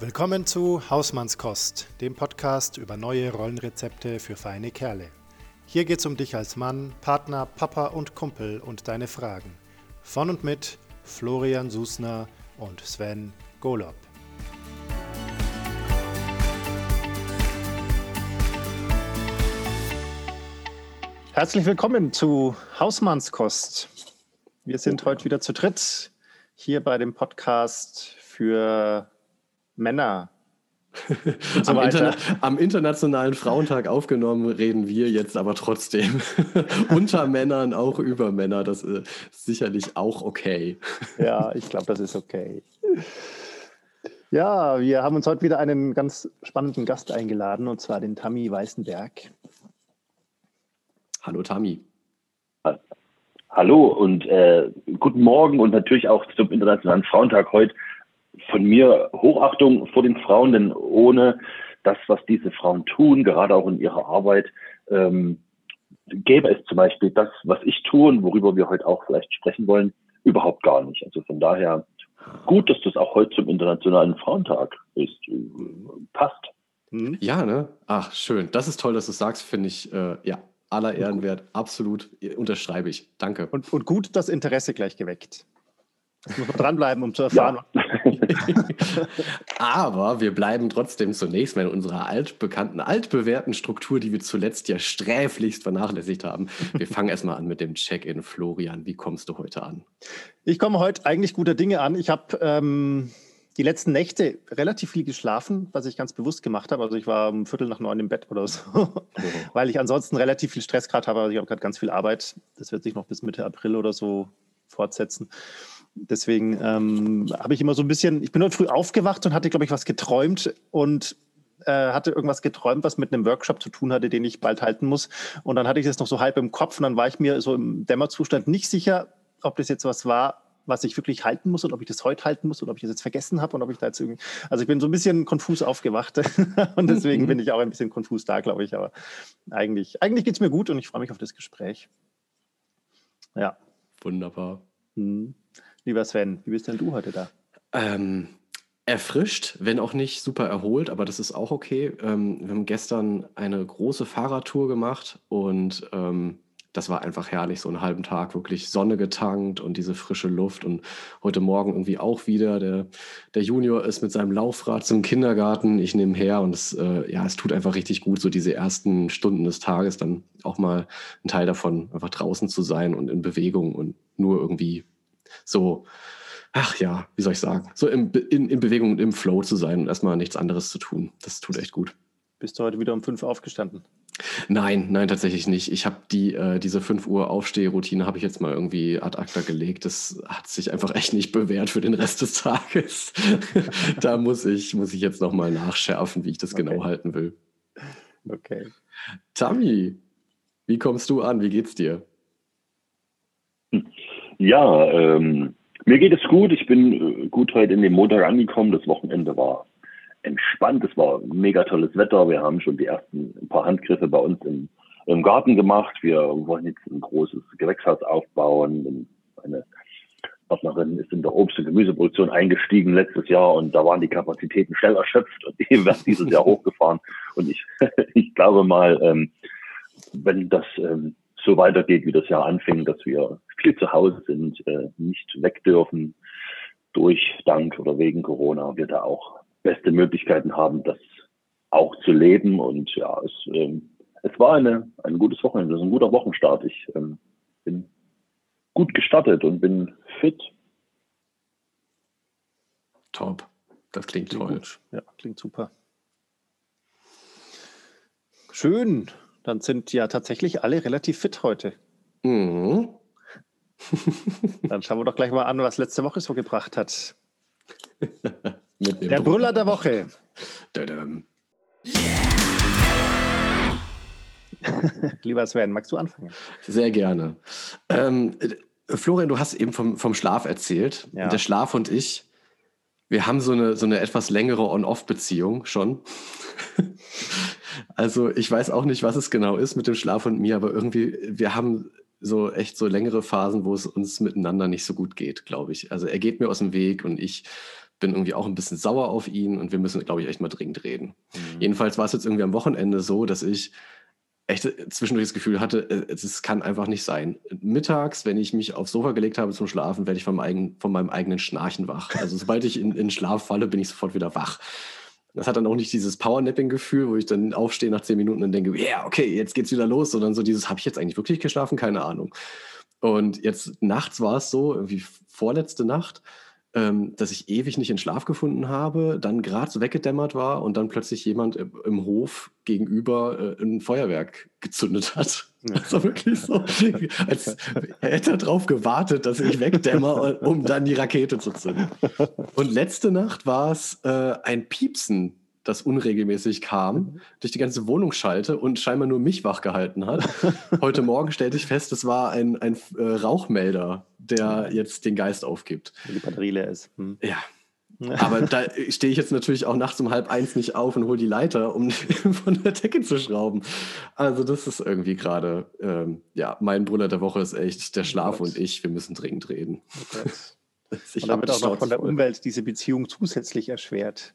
Willkommen zu Hausmannskost, dem Podcast über neue Rollenrezepte für feine Kerle. Hier geht's um dich als Mann, Partner, Papa und Kumpel und deine Fragen. Von und mit Florian Susner und Sven Golob. Herzlich willkommen zu Hausmannskost. Wir sind heute wieder zu dritt hier bei dem Podcast für Männer. So am, Interna am, Internationalen Frauentag aufgenommen reden wir jetzt aber trotzdem unter Männern, auch über Männer. Das ist sicherlich auch okay. Ja, ich glaube, das ist okay. Ja, wir haben uns heute wieder einen ganz spannenden Gast eingeladen, und zwar den Tammy Weißenberg. Hallo Tammy. Hallo und äh, guten Morgen und natürlich auch zum Internationalen Frauentag heute von mir Hochachtung vor den Frauen, denn ohne das, was diese Frauen tun, gerade auch in ihrer Arbeit, ähm, gäbe es zum Beispiel das, was ich tue und worüber wir heute auch vielleicht sprechen wollen, überhaupt gar nicht. Also von daher gut, dass das auch heute zum Internationalen Frauentag ist. Passt. Mhm. Ja, ne? Ach, schön. Das ist toll, dass du es sagst, finde ich, äh, ja, aller Ehrenwert. Absolut. Unterschreibe ich. Danke. Und, und gut das Interesse gleich geweckt. Muss man dranbleiben, um zu erfahren. Ja. Aber wir bleiben trotzdem zunächst mal in unserer altbekannten, altbewährten Struktur, die wir zuletzt ja sträflichst vernachlässigt haben. Wir fangen erstmal an mit dem Check-in. Florian, wie kommst du heute an? Ich komme heute eigentlich guter Dinge an. Ich habe ähm, die letzten Nächte relativ viel geschlafen, was ich ganz bewusst gemacht habe. Also ich war um Viertel nach neun im Bett oder so, oh. weil ich ansonsten relativ viel Stress gerade habe. Also ich habe gerade ganz viel Arbeit. Das wird sich noch bis Mitte April oder so fortsetzen. Deswegen ähm, habe ich immer so ein bisschen, ich bin heute früh aufgewacht und hatte, glaube ich, was geträumt und äh, hatte irgendwas geträumt, was mit einem Workshop zu tun hatte, den ich bald halten muss. Und dann hatte ich das noch so halb im Kopf und dann war ich mir so im Dämmerzustand nicht sicher, ob das jetzt was war, was ich wirklich halten muss und ob ich das heute halten muss oder ob ich das jetzt vergessen habe und ob ich da jetzt irgendwie. Also ich bin so ein bisschen konfus aufgewacht und deswegen bin ich auch ein bisschen konfus da, glaube ich. Aber eigentlich, eigentlich geht es mir gut und ich freue mich auf das Gespräch. Ja. Wunderbar. Hm. Lieber Sven, wie bist denn du heute da? Ähm, erfrischt, wenn auch nicht super erholt, aber das ist auch okay. Ähm, wir haben gestern eine große Fahrradtour gemacht und ähm, das war einfach herrlich, so einen halben Tag wirklich Sonne getankt und diese frische Luft. Und heute Morgen irgendwie auch wieder. Der, der Junior ist mit seinem Laufrad zum Kindergarten. Ich nehme her und es, äh, ja, es tut einfach richtig gut, so diese ersten Stunden des Tages dann auch mal ein Teil davon, einfach draußen zu sein und in Bewegung und nur irgendwie so, ach ja, wie soll ich sagen, so im, in, in Bewegung und im Flow zu sein und erstmal nichts anderes zu tun. Das tut echt gut. Bist du heute wieder um fünf aufgestanden? Nein, nein, tatsächlich nicht. Ich habe die, äh, diese 5 Uhr Aufstehroutine habe ich jetzt mal irgendwie ad acta gelegt. Das hat sich einfach echt nicht bewährt für den Rest des Tages. da muss ich, muss ich jetzt nochmal nachschärfen, wie ich das genau okay. genau halten will. Okay. Tammy, wie kommst du an? Wie geht's dir? Ja, ähm, mir geht es gut. Ich bin äh, gut heute in den Montag angekommen. Das Wochenende war entspannt. Es war mega tolles Wetter. Wir haben schon die ersten ein paar Handgriffe bei uns im, im Garten gemacht. Wir wollen jetzt ein großes Gewächshaus aufbauen. Meine Partnerin ist in der Obst- und Gemüseproduktion eingestiegen letztes Jahr und da waren die Kapazitäten schnell erschöpft und die werden dieses Jahr hochgefahren. Und ich, ich glaube mal, ähm, wenn das ähm, so weitergeht, wie das Jahr anfing, dass wir viel zu Hause sind, äh, nicht weg dürfen durch, dank oder wegen Corona, wir da auch beste Möglichkeiten haben, das auch zu leben. Und ja, es, ähm, es war eine, ein gutes Wochenende, es ist ein guter Wochenstart. Ich ähm, bin gut gestartet und bin fit. Top. Das klingt, klingt toll. Gut. Ja, klingt super. Schön. Dann sind ja tatsächlich alle relativ fit heute. Mhm. Dann schauen wir doch gleich mal an, was letzte Woche so gebracht hat. der Brüller der Woche. Lieber Sven, magst du anfangen? Sehr gerne. Ähm, Florian, du hast eben vom, vom Schlaf erzählt. Ja. Der Schlaf und ich, wir haben so eine, so eine etwas längere On-Off-Beziehung schon. Also ich weiß auch nicht, was es genau ist mit dem Schlaf und mir, aber irgendwie, wir haben so echt so längere Phasen, wo es uns miteinander nicht so gut geht, glaube ich. Also er geht mir aus dem Weg und ich bin irgendwie auch ein bisschen sauer auf ihn und wir müssen, glaube ich, echt mal dringend reden. Mhm. Jedenfalls war es jetzt irgendwie am Wochenende so, dass ich echt zwischendurch das Gefühl hatte, äh, es kann einfach nicht sein. Mittags, wenn ich mich aufs Sofa gelegt habe zum Schlafen, werde ich von meinem, eigenen, von meinem eigenen Schnarchen wach. Also sobald ich in, in Schlaf falle, bin ich sofort wieder wach. Das hat dann auch nicht dieses Powernapping-Gefühl, wo ich dann aufstehe nach zehn Minuten und denke, ja, yeah, okay, jetzt geht's wieder los, sondern so dieses, habe ich jetzt eigentlich wirklich geschlafen? Keine Ahnung. Und jetzt nachts war es so, irgendwie vorletzte Nacht, ähm, dass ich ewig nicht in Schlaf gefunden habe, dann gerade so weggedämmert war und dann plötzlich jemand im Hof gegenüber äh, ein Feuerwerk gezündet hat. Das war wirklich so, als hätte er darauf gewartet, dass ich wegdämmer, um dann die Rakete zu zünden. Und letzte Nacht war es äh, ein Piepsen das unregelmäßig kam, mhm. durch die ganze Wohnung schalte und scheinbar nur mich wach gehalten hat. Heute Morgen stellte ich fest, es war ein, ein äh, Rauchmelder, der jetzt den Geist aufgibt. Die Batterie leer ist. Hm. Ja. Aber da stehe ich jetzt natürlich auch nachts um halb eins nicht auf und hole die Leiter, um von der Decke zu schrauben. Also das ist irgendwie gerade, ähm, ja, mein Brüller der Woche ist echt der oh Schlaf oh und ich, wir müssen dringend reden. Oh ich und damit auch noch von der Umwelt diese Beziehung zusätzlich erschwert.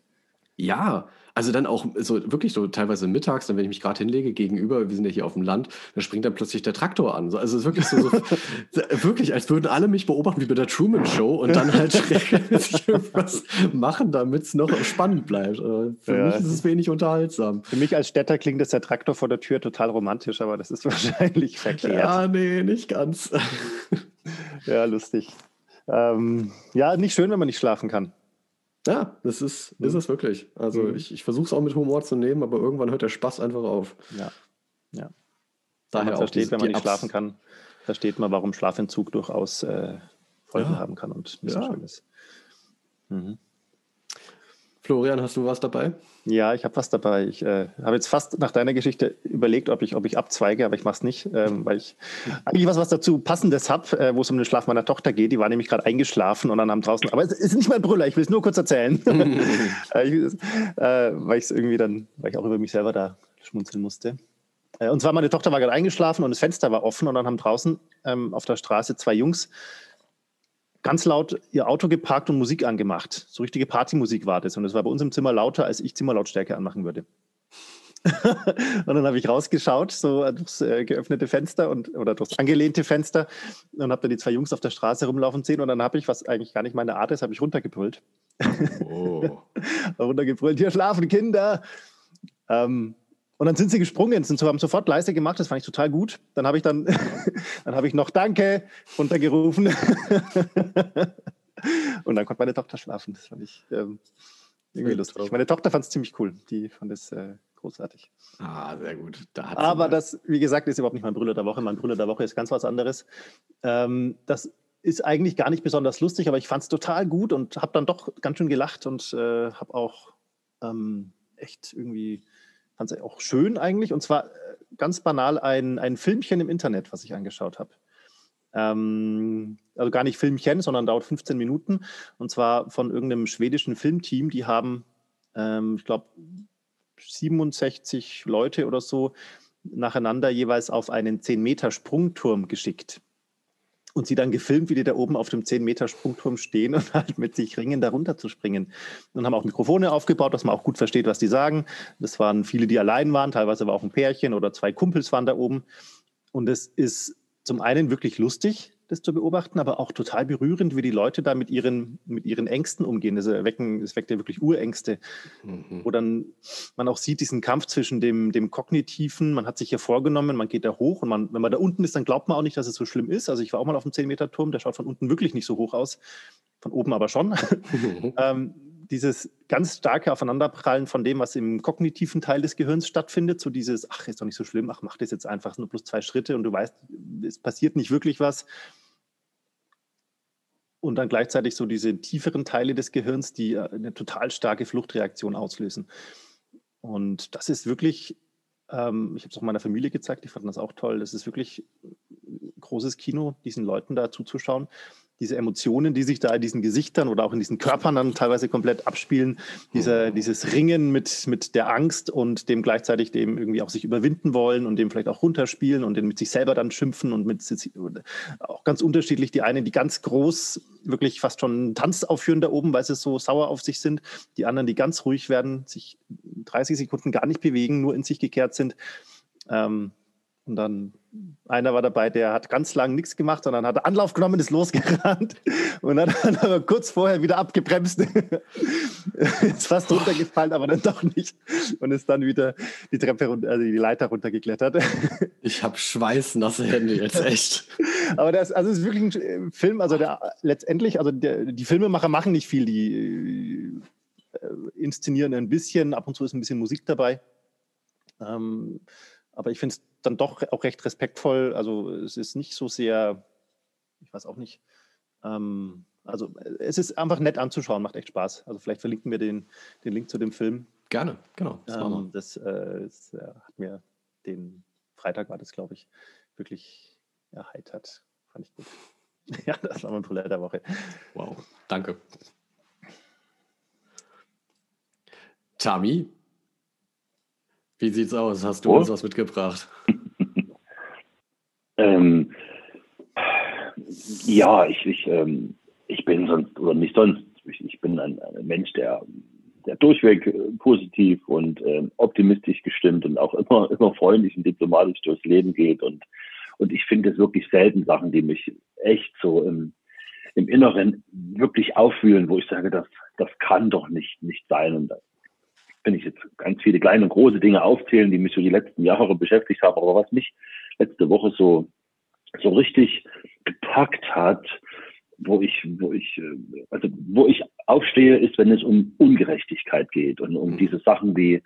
Ja, also dann auch so wirklich so teilweise mittags, dann wenn ich mich gerade hinlege, gegenüber, wir sind ja hier auf dem Land, dann springt dann plötzlich der Traktor an. Also es ist wirklich so, so wirklich, als würden alle mich beobachten wie bei der Truman Show und dann halt regelmäßig irgendwas machen, damit es noch spannend bleibt. Also für ja. mich ist es wenig unterhaltsam. Für mich als Städter klingt das der Traktor vor der Tür total romantisch, aber das ist wahrscheinlich verkehrt. Ja, nee, nicht ganz. ja, lustig. Ähm, ja, nicht schön, wenn man nicht schlafen kann. Ja, das ist, mhm. ist es wirklich. Also mhm. ich, ich versuche es auch mit Humor zu nehmen, aber irgendwann hört der Spaß einfach auf. Ja. ja. Daher versteht, wenn man nicht Abs schlafen kann, versteht man, warum Schlafentzug durchaus äh, Folgen ja. haben kann und nicht ja. so schön ist. Mhm. Florian, hast du was dabei? Ja, ich habe was dabei. Ich äh, habe jetzt fast nach deiner Geschichte überlegt, ob ich, ob ich abzweige, aber ich mache es nicht, ähm, weil ich eigentlich was, was dazu Passendes habe, äh, wo es um den Schlaf meiner Tochter geht. Die war nämlich gerade eingeschlafen und dann am draußen. Aber es ist nicht mein Brüller, ich will es nur kurz erzählen. äh, ich, äh, weil ich es irgendwie dann, weil ich auch über mich selber da schmunzeln musste. Äh, und zwar, meine Tochter war gerade eingeschlafen und das Fenster war offen und dann haben draußen ähm, auf der Straße zwei Jungs ganz laut ihr Auto geparkt und Musik angemacht. So richtige Partymusik war das. Und es war bei uns im Zimmer lauter, als ich Zimmerlautstärke anmachen würde. und dann habe ich rausgeschaut, so durchs äh, geöffnete Fenster und, oder durchs angelehnte Fenster und habe dann die zwei Jungs auf der Straße rumlaufen sehen und dann habe ich, was eigentlich gar nicht meine Art ist, habe ich runtergebrüllt. Oh. runtergebrüllt, hier schlafen Kinder. Ähm, und dann sind sie gesprungen, sind so, haben sofort leise gemacht, das fand ich total gut. Dann habe ich dann, dann habe ich noch Danke runtergerufen. und dann konnte meine Tochter schlafen. Das fand ich ähm, irgendwie lustig. Meine Tochter fand es ziemlich cool. Die fand es äh, großartig. Ah, sehr gut. Da Aber das, wie gesagt, ist überhaupt nicht mein Brüller der Woche. Mein Brüller der Woche ist ganz was anderes. Ähm, das ist eigentlich gar nicht besonders lustig, aber ich fand es total gut und habe dann doch ganz schön gelacht und äh, habe auch ähm, echt irgendwie fand es auch schön eigentlich. Und zwar äh, ganz banal ein, ein Filmchen im Internet, was ich angeschaut habe. Ähm, also gar nicht Filmchen, sondern dauert 15 Minuten. Und zwar von irgendeinem schwedischen Filmteam. Die haben, ähm, ich glaube, 67 Leute oder so nacheinander jeweils auf einen 10-Meter-Sprungturm geschickt und sie dann gefilmt, wie die da oben auf dem 10-Meter-Sprungturm stehen und halt mit sich ringen, da runter zu springen. Und haben auch Mikrofone aufgebaut, dass man auch gut versteht, was die sagen. Das waren viele, die allein waren, teilweise war auch ein Pärchen oder zwei Kumpels waren da oben. Und es ist zum einen wirklich lustig, das zu beobachten, aber auch total berührend, wie die Leute da mit ihren, mit ihren Ängsten umgehen. Das, wecken, das weckt ja wirklich Urängste. Mhm. Wo dann man auch sieht, diesen Kampf zwischen dem, dem Kognitiven, man hat sich ja vorgenommen, man geht da hoch und man, wenn man da unten ist, dann glaubt man auch nicht, dass es so schlimm ist. Also ich war auch mal auf dem 10-Meter-Turm, der schaut von unten wirklich nicht so hoch aus, von oben aber schon. Mhm. ähm, dieses ganz starke Aufeinanderprallen von dem, was im kognitiven Teil des Gehirns stattfindet, so dieses, ach, ist doch nicht so schlimm, ach, mach das jetzt einfach nur plus zwei Schritte und du weißt, es passiert nicht wirklich was und dann gleichzeitig so diese tieferen Teile des Gehirns, die äh, eine total starke Fluchtreaktion auslösen. Und das ist wirklich, ähm, ich habe es auch meiner Familie gezeigt, die fanden das auch toll, das ist wirklich großes Kino, diesen Leuten da zuzuschauen diese Emotionen, die sich da in diesen Gesichtern oder auch in diesen Körpern dann teilweise komplett abspielen, dieser, mhm. dieses Ringen mit, mit der Angst und dem gleichzeitig dem irgendwie auch sich überwinden wollen und dem vielleicht auch runterspielen und den mit sich selber dann schimpfen und mit auch ganz unterschiedlich. Die einen, die ganz groß wirklich fast schon einen Tanz aufführen da oben, weil sie so sauer auf sich sind. Die anderen, die ganz ruhig werden, sich 30 Sekunden gar nicht bewegen, nur in sich gekehrt sind. Ähm, und dann einer war dabei, der hat ganz lang nichts gemacht, sondern hat Anlauf genommen, ist losgerannt und hat dann aber kurz vorher wieder abgebremst. ist fast runtergefallen, aber dann doch nicht. Und ist dann wieder die Treppe runter, also die Leiter runtergeklettert. Ich habe schweißnasse Hände jetzt echt. aber das, also es ist wirklich ein Film, also der letztendlich, also der, die Filmemacher machen nicht viel, die äh, inszenieren ein bisschen, ab und zu ist ein bisschen Musik dabei. Ähm, aber ich finde es dann doch auch recht respektvoll. Also es ist nicht so sehr, ich weiß auch nicht. Ähm, also es ist einfach nett anzuschauen, macht echt Spaß. Also vielleicht verlinken wir den, den Link zu dem Film. Gerne, genau. Das, ähm, das, äh, das äh, hat mir den Freitag war das, glaube ich, wirklich erheitert. Fand ich gut. ja, das war mein Brüller der Woche. Wow, danke. Tami, wie sieht's aus? Hast du oh. uns was mitgebracht? ähm, ja, ich, ich, ähm, ich bin sonst, oder nicht sonst, ich, ich bin ein, ein, Mensch, der, der durchweg äh, positiv und äh, optimistisch gestimmt und auch immer, immer freundlich und diplomatisch durchs Leben geht. Und, und ich finde es wirklich selten Sachen, die mich echt so im, im Inneren wirklich auffühlen, wo ich sage, das, das kann doch nicht, nicht sein. Und wenn ich jetzt ganz viele kleine und große Dinge aufzählen, die mich so die letzten Jahre beschäftigt haben, aber was mich letzte Woche so, so richtig gepackt hat, wo ich, wo ich, äh, also wo ich aufstehe, ist, wenn es um Ungerechtigkeit geht und um mhm. diese Sachen wie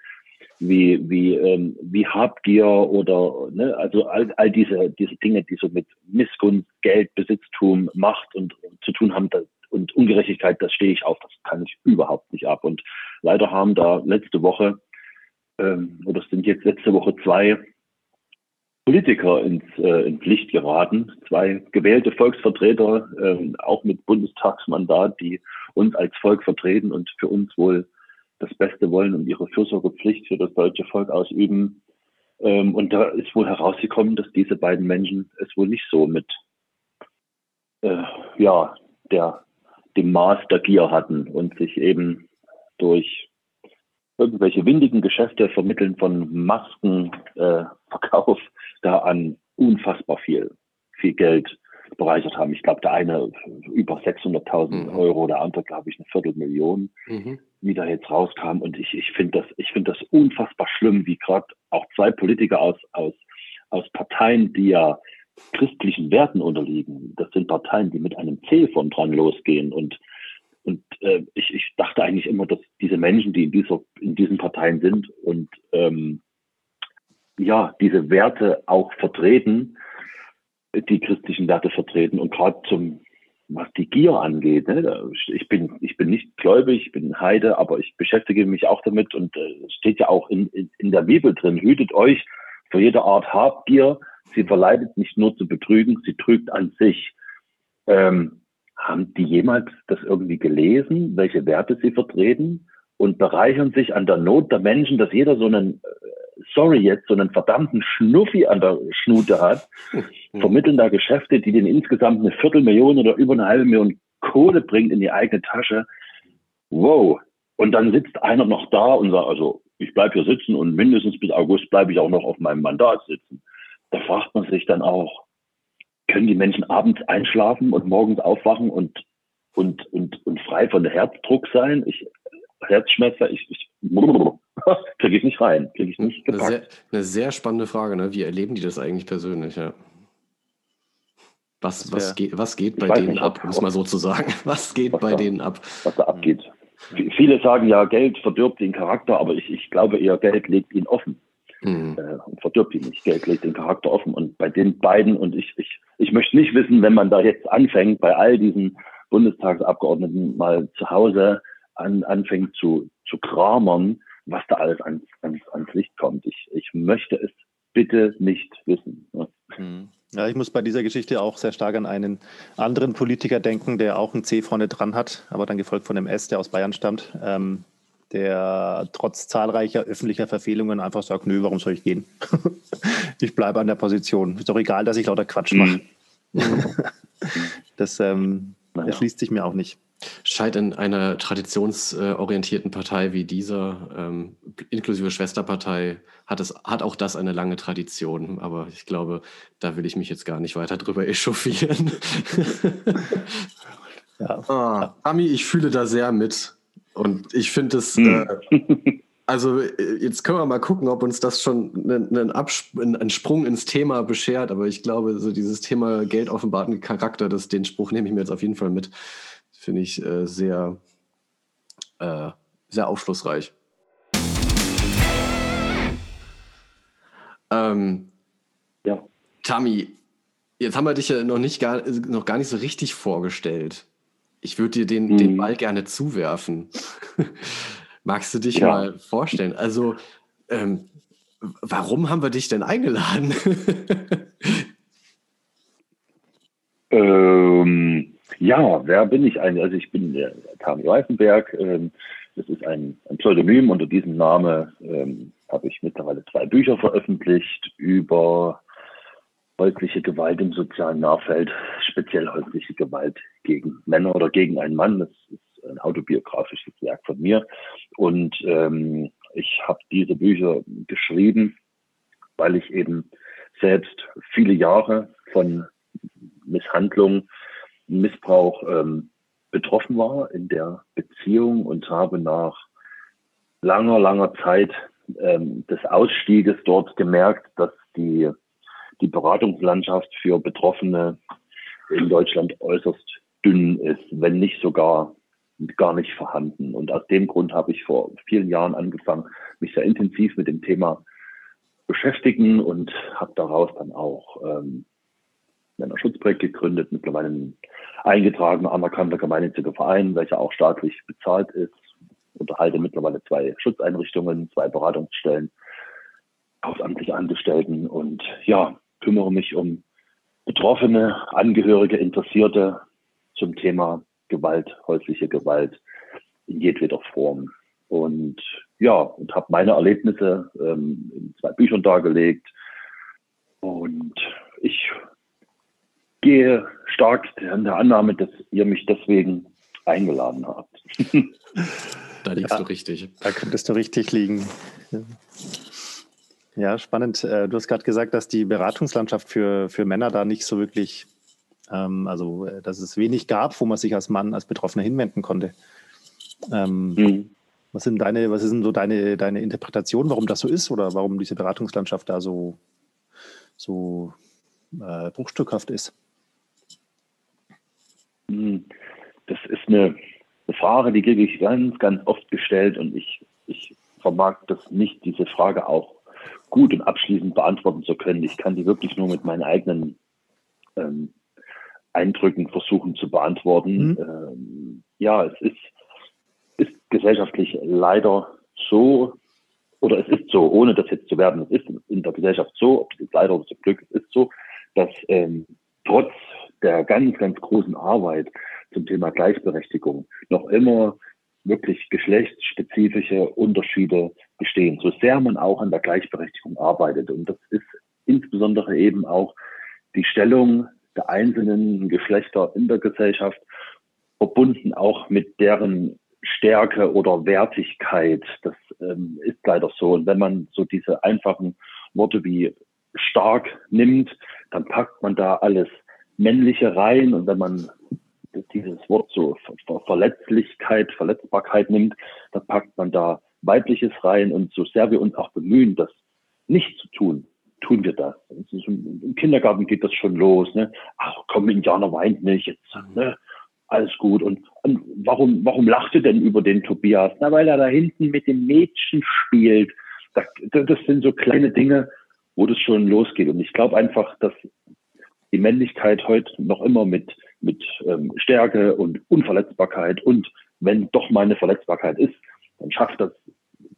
wie wie ähm, wie Habgier oder ne, also all, all diese diese Dinge, die so mit Missgunst, Geld, Besitztum, Macht und, und zu tun haben, das, und Ungerechtigkeit, das stehe ich auf, das kann ich überhaupt nicht ab. Und leider haben da letzte Woche, ähm, oder es sind jetzt letzte Woche zwei Politiker ins, äh, ins Licht geraten, zwei gewählte Volksvertreter, äh, auch mit Bundestagsmandat, die uns als Volk vertreten und für uns wohl das Beste wollen und ihre Fürsorgepflicht für das deutsche Volk ausüben. Ähm, und da ist wohl herausgekommen, dass diese beiden Menschen es wohl nicht so mit äh, ja, der dem Maß der Gier hatten und sich eben durch irgendwelche windigen Geschäfte vermitteln von Maskenverkauf äh, da an unfassbar viel, viel Geld bereichert haben. Ich glaube, der eine über 600.000 mhm. Euro, der andere, glaube ich, eine Viertelmillion, mhm. wie da jetzt rauskam. Und ich, ich finde das, ich finde das unfassbar schlimm, wie gerade auch zwei Politiker aus, aus, aus Parteien, die ja christlichen Werten unterliegen. Das sind Parteien, die mit einem C von dran losgehen. Und, und äh, ich, ich dachte eigentlich immer, dass diese Menschen, die in, dieser, in diesen Parteien sind und ähm, ja, diese Werte auch vertreten, die christlichen Werte vertreten und gerade zum was die Gier angeht. Ne? Ich bin ich bin nicht gläubig, ich bin Heide, aber ich beschäftige mich auch damit und äh, es äh, steht ja auch in, in, in der Bibel drin: Hütet euch vor jeder Art Habgier, Sie verleitet nicht nur zu betrügen, sie trügt an sich. Ähm, haben die jemals das irgendwie gelesen, welche Werte sie vertreten und bereichern sich an der Not der Menschen, dass jeder so einen, äh, sorry jetzt, so einen verdammten Schnuffi an der Schnute hat, vermitteln da Geschäfte, die denen insgesamt eine Viertelmillion oder über eine halbe Million Kohle bringt in die eigene Tasche. Wow. Und dann sitzt einer noch da und sagt, also ich bleibe hier sitzen und mindestens bis August bleibe ich auch noch auf meinem Mandat sitzen da fragt man sich dann auch, können die Menschen abends einschlafen und morgens aufwachen und, und, und, und frei von Herzdruck sein? Ich, Herzschmerzen, ich, ich kriege ich nicht rein, kriege ich nicht gepackt. Eine sehr, eine sehr spannende Frage, ne? Wie erleben die das eigentlich persönlich, ja? Was, was, geht, was geht bei denen nicht, ab, um es mal so zu sagen? Was geht bei da, denen ab? Was da abgeht. Viele sagen ja, Geld verdirbt den Charakter, aber ich, ich glaube eher, Geld legt ihn offen mhm. äh, und verdirbt ihn nicht. Geld legt den Charakter offen. Und bei den beiden, und ich, ich, ich möchte nicht wissen, wenn man da jetzt anfängt, bei all diesen Bundestagsabgeordneten mal zu Hause an, anfängt zu, zu kramern, was da alles ans, ans, ans Licht kommt. Ich, ich möchte es bitte nicht wissen. Mhm. Ja, ich muss bei dieser Geschichte auch sehr stark an einen anderen Politiker denken, der auch ein C vorne dran hat, aber dann gefolgt von dem S, der aus Bayern stammt, ähm, der trotz zahlreicher öffentlicher Verfehlungen einfach sagt, nö, warum soll ich gehen? ich bleibe an der Position. Ist doch egal, dass ich lauter Quatsch mache. Mhm. das ähm, naja. erschließt sich mir auch nicht. Scheint in einer traditionsorientierten Partei wie dieser, ähm, inklusive Schwesterpartei, hat, es, hat auch das eine lange Tradition. Aber ich glaube, da will ich mich jetzt gar nicht weiter drüber echauffieren. ja. ah, Ami, ich fühle da sehr mit. Und ich finde es, hm. äh, also jetzt können wir mal gucken, ob uns das schon einen, einen, Sprung ins Thema beschert. Aber ich glaube, so dieses Thema Geld offenbarten Charakter, das, den Spruch nehme ich mir jetzt auf jeden Fall mit finde ich äh, sehr, äh, sehr aufschlussreich. Ähm, ja. Tami, jetzt haben wir dich ja noch, nicht gar, noch gar nicht so richtig vorgestellt. Ich würde dir den, mhm. den Ball gerne zuwerfen. Magst du dich ja. mal vorstellen? Also, ähm, warum haben wir dich denn eingeladen? ähm, ja, wer bin ich eigentlich? Also ich bin der Tami Weißenberg. Ähm, das ist ein, ein, Pseudonym. Unter diesem Namen ähm, habe ich mittlerweile zwei Bücher veröffentlicht über häusliche Gewalt im sozialen Nahfeld, speziell häusliche Gewalt gegen Männer oder gegen einen Mann. Das ist ein autobiografisches Werk von mir. Und ähm, ich habe diese Bücher geschrieben, weil ich eben selbst viele Jahre von Misshandlung Missbrauch ähm, betroffen war in der Beziehung und habe nach langer, langer Zeit ähm, des Ausstieges dort gemerkt, dass die, die Beratungslandschaft für Betroffene in Deutschland äußerst dünn ist, wenn nicht sogar gar nicht vorhanden. Und aus dem Grund habe ich vor vielen Jahren angefangen, mich sehr intensiv mit dem Thema beschäftigen und habe daraus dann auch ähm, Männerschutzprojekt gegründet, mittlerweile ein eingetragener, anerkannter gemeinnütziger Verein, welcher auch staatlich bezahlt ist. Unterhalte mittlerweile zwei Schutzeinrichtungen, zwei Beratungsstellen, hausamtliche Angestellten und ja, kümmere mich um Betroffene, Angehörige, Interessierte zum Thema Gewalt, häusliche Gewalt in jedweder Form. Und ja, und habe meine Erlebnisse ähm, in zwei Büchern dargelegt. Und ich gehe stark an der Annahme, dass ihr mich deswegen eingeladen habt. da liegst ja, du richtig. Da könntest du richtig liegen. Ja, spannend. Äh, du hast gerade gesagt, dass die Beratungslandschaft für, für Männer da nicht so wirklich, ähm, also äh, dass es wenig gab, wo man sich als Mann, als Betroffener hinwenden konnte. Ähm, mhm. Was sind deine, was ist denn so deine, deine Interpretation, warum das so ist oder warum diese Beratungslandschaft da so, so äh, bruchstückhaft ist? Hm, das ist eine, eine Frage, die kriege ich ganz, ganz oft gestellt und ich, ich vermag das nicht, diese Frage auch gut und abschließend beantworten zu können. Ich kann die wirklich nur mit meinen eigenen ähm, Eindrücken versuchen zu beantworten. Mhm. Ähm, ja, es ist, ist gesellschaftlich leider so, oder es ist so, ohne das jetzt zu werden, es ist in der Gesellschaft so, ob es jetzt leider oder zum Glück, es ist so, dass ähm, trotz der ganz, ganz großen Arbeit zum Thema Gleichberechtigung noch immer wirklich geschlechtsspezifische Unterschiede bestehen, so sehr man auch an der Gleichberechtigung arbeitet. Und das ist insbesondere eben auch die Stellung der einzelnen Geschlechter in der Gesellschaft verbunden auch mit deren Stärke oder Wertigkeit. Das ähm, ist leider so. Und wenn man so diese einfachen Worte wie stark nimmt, dann packt man da alles männliche rein und wenn man dieses Wort so Verletzlichkeit, Verletzbarkeit nimmt, dann packt man da weibliches rein und so sehr wir uns auch bemühen, das nicht zu tun, tun wir das. Im Kindergarten geht das schon los. Ne? Ach komm, Indianer weint nicht, jetzt, ne? alles gut. Und, und warum, warum lacht ihr denn über den Tobias? Na, weil er da hinten mit dem Mädchen spielt. Das, das sind so kleine Dinge, wo das schon losgeht. Und ich glaube einfach, dass die Männlichkeit heute noch immer mit, mit ähm, Stärke und Unverletzbarkeit und wenn doch mal eine Verletzbarkeit ist, dann schafft das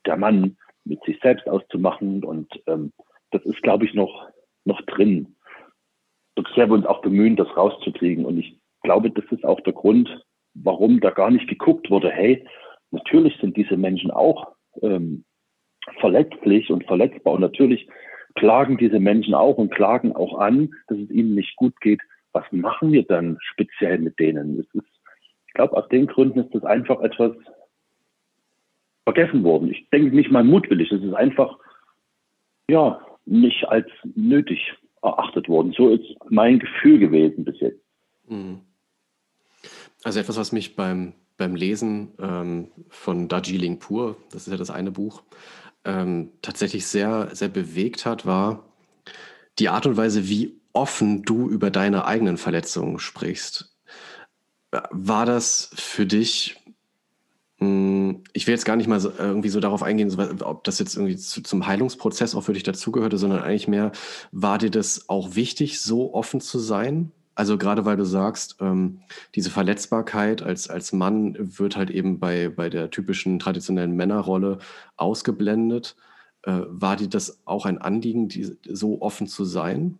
der Mann mit sich selbst auszumachen und ähm, das ist, glaube ich, noch, noch drin. so sehr wir uns auch bemühen, das rauszukriegen. Und ich glaube, das ist auch der Grund, warum da gar nicht geguckt wurde, hey, natürlich sind diese Menschen auch ähm, verletzlich und verletzbar und natürlich klagen diese Menschen auch und klagen auch an, dass es ihnen nicht gut geht. Was machen wir dann speziell mit denen? Ist, ich glaube, aus den Gründen ist das einfach etwas vergessen worden. Ich denke nicht mal mutwillig. Es ist einfach, ja, nicht als nötig erachtet worden. So ist mein Gefühl gewesen bis jetzt. Mhm. Also etwas, was mich beim, beim Lesen ähm, von Darjeeling Pur, das ist ja das eine Buch, ähm, tatsächlich sehr, sehr bewegt hat, war die Art und Weise, wie offen du über deine eigenen Verletzungen sprichst. War das für dich, hm, ich will jetzt gar nicht mal irgendwie so darauf eingehen, ob das jetzt irgendwie zu, zum Heilungsprozess auch für dich dazugehörte, sondern eigentlich mehr, war dir das auch wichtig, so offen zu sein? Also gerade weil du sagst, ähm, diese Verletzbarkeit als, als Mann wird halt eben bei, bei der typischen traditionellen Männerrolle ausgeblendet. Äh, war dir das auch ein Anliegen, die, so offen zu sein?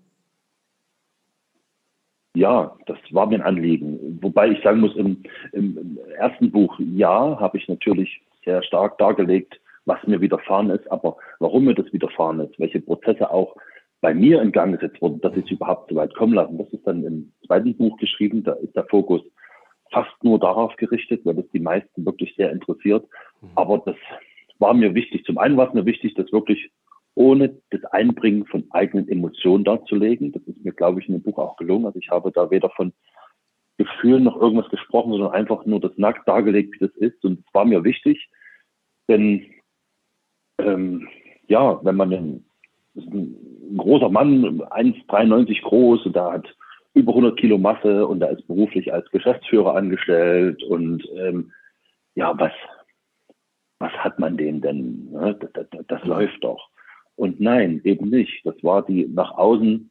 Ja, das war mir ein Anliegen. Wobei ich sagen muss, im, im ersten Buch, ja, habe ich natürlich sehr stark dargelegt, was mir widerfahren ist, aber warum mir das widerfahren ist, welche Prozesse auch bei mir in Gang gesetzt wurde, dass ich es überhaupt so weit kommen lassen. Das ist dann im zweiten Buch geschrieben, da ist der Fokus fast nur darauf gerichtet, weil das die meisten wirklich sehr interessiert. Mhm. Aber das war mir wichtig. Zum einen war es mir wichtig, das wirklich ohne das Einbringen von eigenen Emotionen darzulegen. Das ist mir, glaube ich, in dem Buch auch gelungen. Also ich habe da weder von Gefühlen noch irgendwas gesprochen, sondern einfach nur das nackt dargelegt, wie das ist. Und es war mir wichtig, denn ähm, ja, wenn man ist ein großer Mann, 1,93 groß und da hat über 100 Kilo Masse und da ist beruflich als Geschäftsführer angestellt und ähm, ja, was, was hat man dem denn? Ne? Das, das, das, läuft doch. Und nein, eben nicht. Das war die nach außen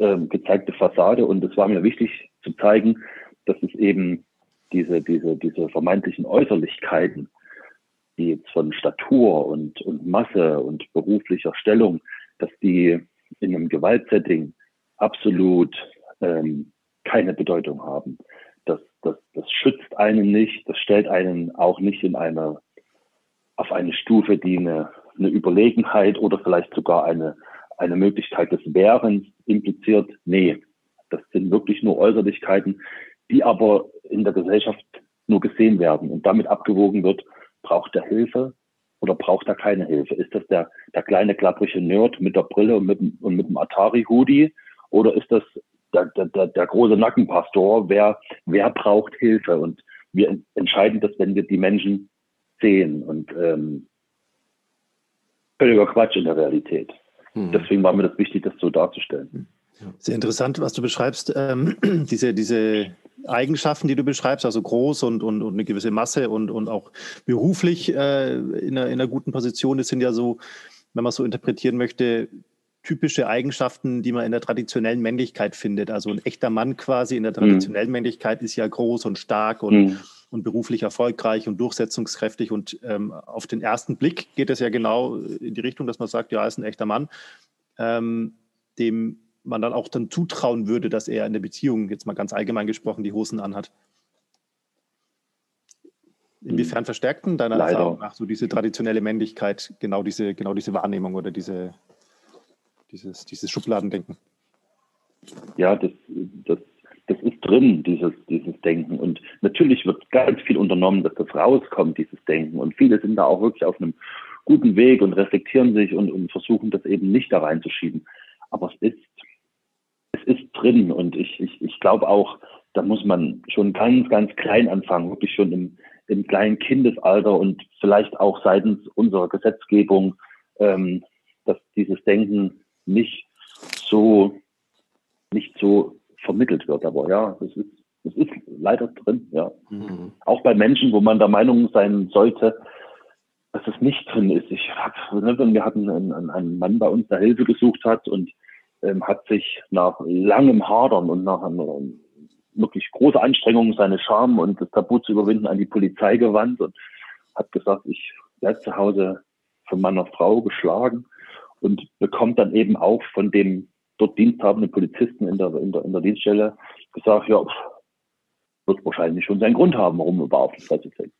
ähm, gezeigte Fassade und es war mir wichtig zu zeigen, dass es eben diese, diese, diese vermeintlichen Äußerlichkeiten, die jetzt von Statur und, und Masse und beruflicher Stellung dass die in einem Gewaltsetting absolut ähm, keine Bedeutung haben. Das, das, das schützt einen nicht, das stellt einen auch nicht in eine, auf eine Stufe, die eine, eine Überlegenheit oder vielleicht sogar eine, eine Möglichkeit des Wehrens impliziert. Nee, das sind wirklich nur Äußerlichkeiten, die aber in der Gesellschaft nur gesehen werden und damit abgewogen wird, braucht er Hilfe, oder braucht er keine Hilfe? Ist das der, der kleine klapprige Nerd mit der Brille und mit, und mit dem Atari-Hoodie? Oder ist das der, der, der große Nackenpastor? Wer, wer braucht Hilfe? Und wir entscheiden das, wenn wir die Menschen sehen. Und ähm, völliger Quatsch in der Realität. Hm. Deswegen war mir das wichtig, das so darzustellen. Sehr interessant, was du beschreibst. Ähm, diese, diese Eigenschaften, die du beschreibst, also groß und, und, und eine gewisse Masse und, und auch beruflich äh, in, einer, in einer guten Position, das sind ja so, wenn man so interpretieren möchte, typische Eigenschaften, die man in der traditionellen Männlichkeit findet. Also ein echter Mann quasi in der mhm. traditionellen mhm. Männlichkeit ist ja groß und stark und, mhm. Und beruflich erfolgreich und durchsetzungskräftig. Und ähm, auf den ersten Blick geht es ja genau in die Richtung, dass man sagt, ja, er ist ein echter Mann, ähm, dem man dann auch dann zutrauen würde, dass er in der Beziehung, jetzt mal ganz allgemein gesprochen, die Hosen anhat. Inwiefern verstärkt denn deiner Leider. Erfahrung nach so diese traditionelle Männlichkeit genau diese, genau diese Wahrnehmung oder diese, dieses, dieses Schubladendenken? Ja, das, das, das ist drin, dieses, dieses Denken. Und natürlich wird ganz viel unternommen, dass das rauskommt, dieses Denken. Und viele sind da auch wirklich auf einem guten Weg und reflektieren sich und, und versuchen das eben nicht da reinzuschieben. Aber es ist ist drin und ich, ich, ich glaube auch, da muss man schon ganz, ganz klein anfangen, wirklich schon im, im kleinen Kindesalter und vielleicht auch seitens unserer Gesetzgebung, ähm, dass dieses Denken nicht so, nicht so vermittelt wird. Aber ja, es ist, es ist leider drin, ja. Mhm. Auch bei Menschen, wo man der Meinung sein sollte, dass es nicht drin ist. Ich hab, ne, wir hatten einen, einen Mann bei uns, der Hilfe gesucht hat und ähm, hat sich nach langem Hadern und nach einer wirklich großer Anstrengung, seine Scham und das Tabu zu überwinden, an die Polizei gewandt und hat gesagt, ich werde zu Hause von meiner Frau geschlagen und bekommt dann eben auch von dem dort diensthabenden Polizisten in der, in der, in der Dienststelle gesagt, ja, wird wahrscheinlich schon seinen Grund haben, warum er überhaupt ins Fresse fällt.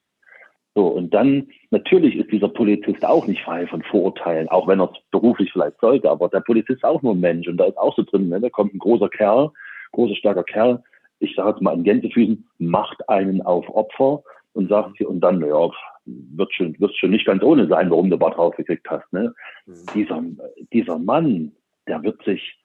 So, und dann, natürlich ist dieser Polizist auch nicht frei von Vorurteilen, auch wenn er es beruflich vielleicht sollte, aber der Polizist ist auch nur ein Mensch und da ist auch so drin, ne? da kommt ein großer Kerl, großer, starker Kerl, ich sage jetzt mal in Gänsefüßen, macht einen auf Opfer und sagt, und dann, ja, wird schon, wird schon nicht ganz ohne sein, warum du Bart draufgekriegt hast. Ne? Mhm. Dieser, dieser Mann, der wird sich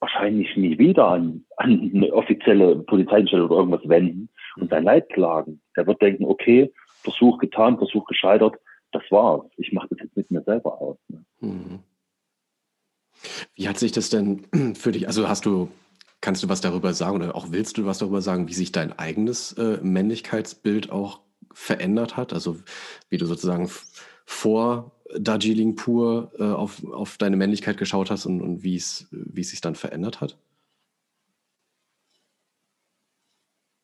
wahrscheinlich nie wieder an, an eine offizielle Polizeistelle oder irgendwas wenden und sein Leid klagen. Der wird denken, okay, Versuch getan, Versuch gescheitert, das war's. Ich mache das jetzt mit mir selber aus. Ne? Mhm. Wie hat sich das denn für dich, also hast du, kannst du was darüber sagen oder auch willst du was darüber sagen, wie sich dein eigenes äh, Männlichkeitsbild auch verändert hat? Also wie du sozusagen vor Darjeeling pur äh, auf, auf deine Männlichkeit geschaut hast und, und wie es sich dann verändert hat?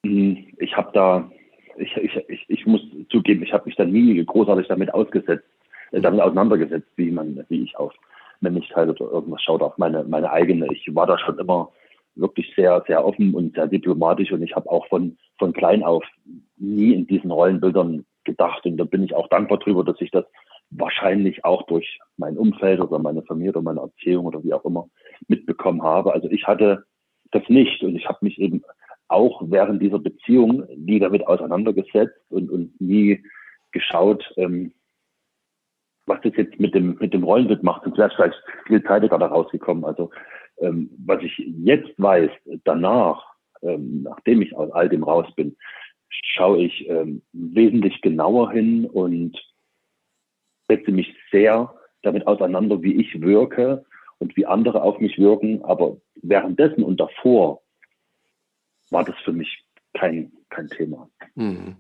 Hm, ich habe da, ich, ich, ich, ich muss zugeben, ich habe mich da nie großartig damit ausgesetzt, äh, damit auseinandergesetzt, wie man, wie ich auf Männlichkeit oder irgendwas schaut, auf meine, meine eigene. Ich war da schon immer wirklich sehr, sehr offen und sehr diplomatisch und ich habe auch von, von klein auf nie in diesen Rollenbildern gedacht und da bin ich auch dankbar drüber, dass ich das wahrscheinlich auch durch mein Umfeld oder meine Familie oder meine Erziehung oder wie auch immer mitbekommen habe. Also ich hatte das nicht und ich habe mich eben auch während dieser Beziehung nie damit auseinandergesetzt und, und nie geschaut, ähm, was das jetzt mit dem, mit dem Rollenbild macht. Und wäre vielleicht viel zeitiger da rausgekommen. Also ähm, was ich jetzt weiß, danach, ähm, nachdem ich aus all dem raus bin, schaue ich ähm, wesentlich genauer hin und setze mich sehr damit auseinander, wie ich wirke und wie andere auf mich wirken. Aber währenddessen und davor war das für mich kein, kein Thema. Mhm.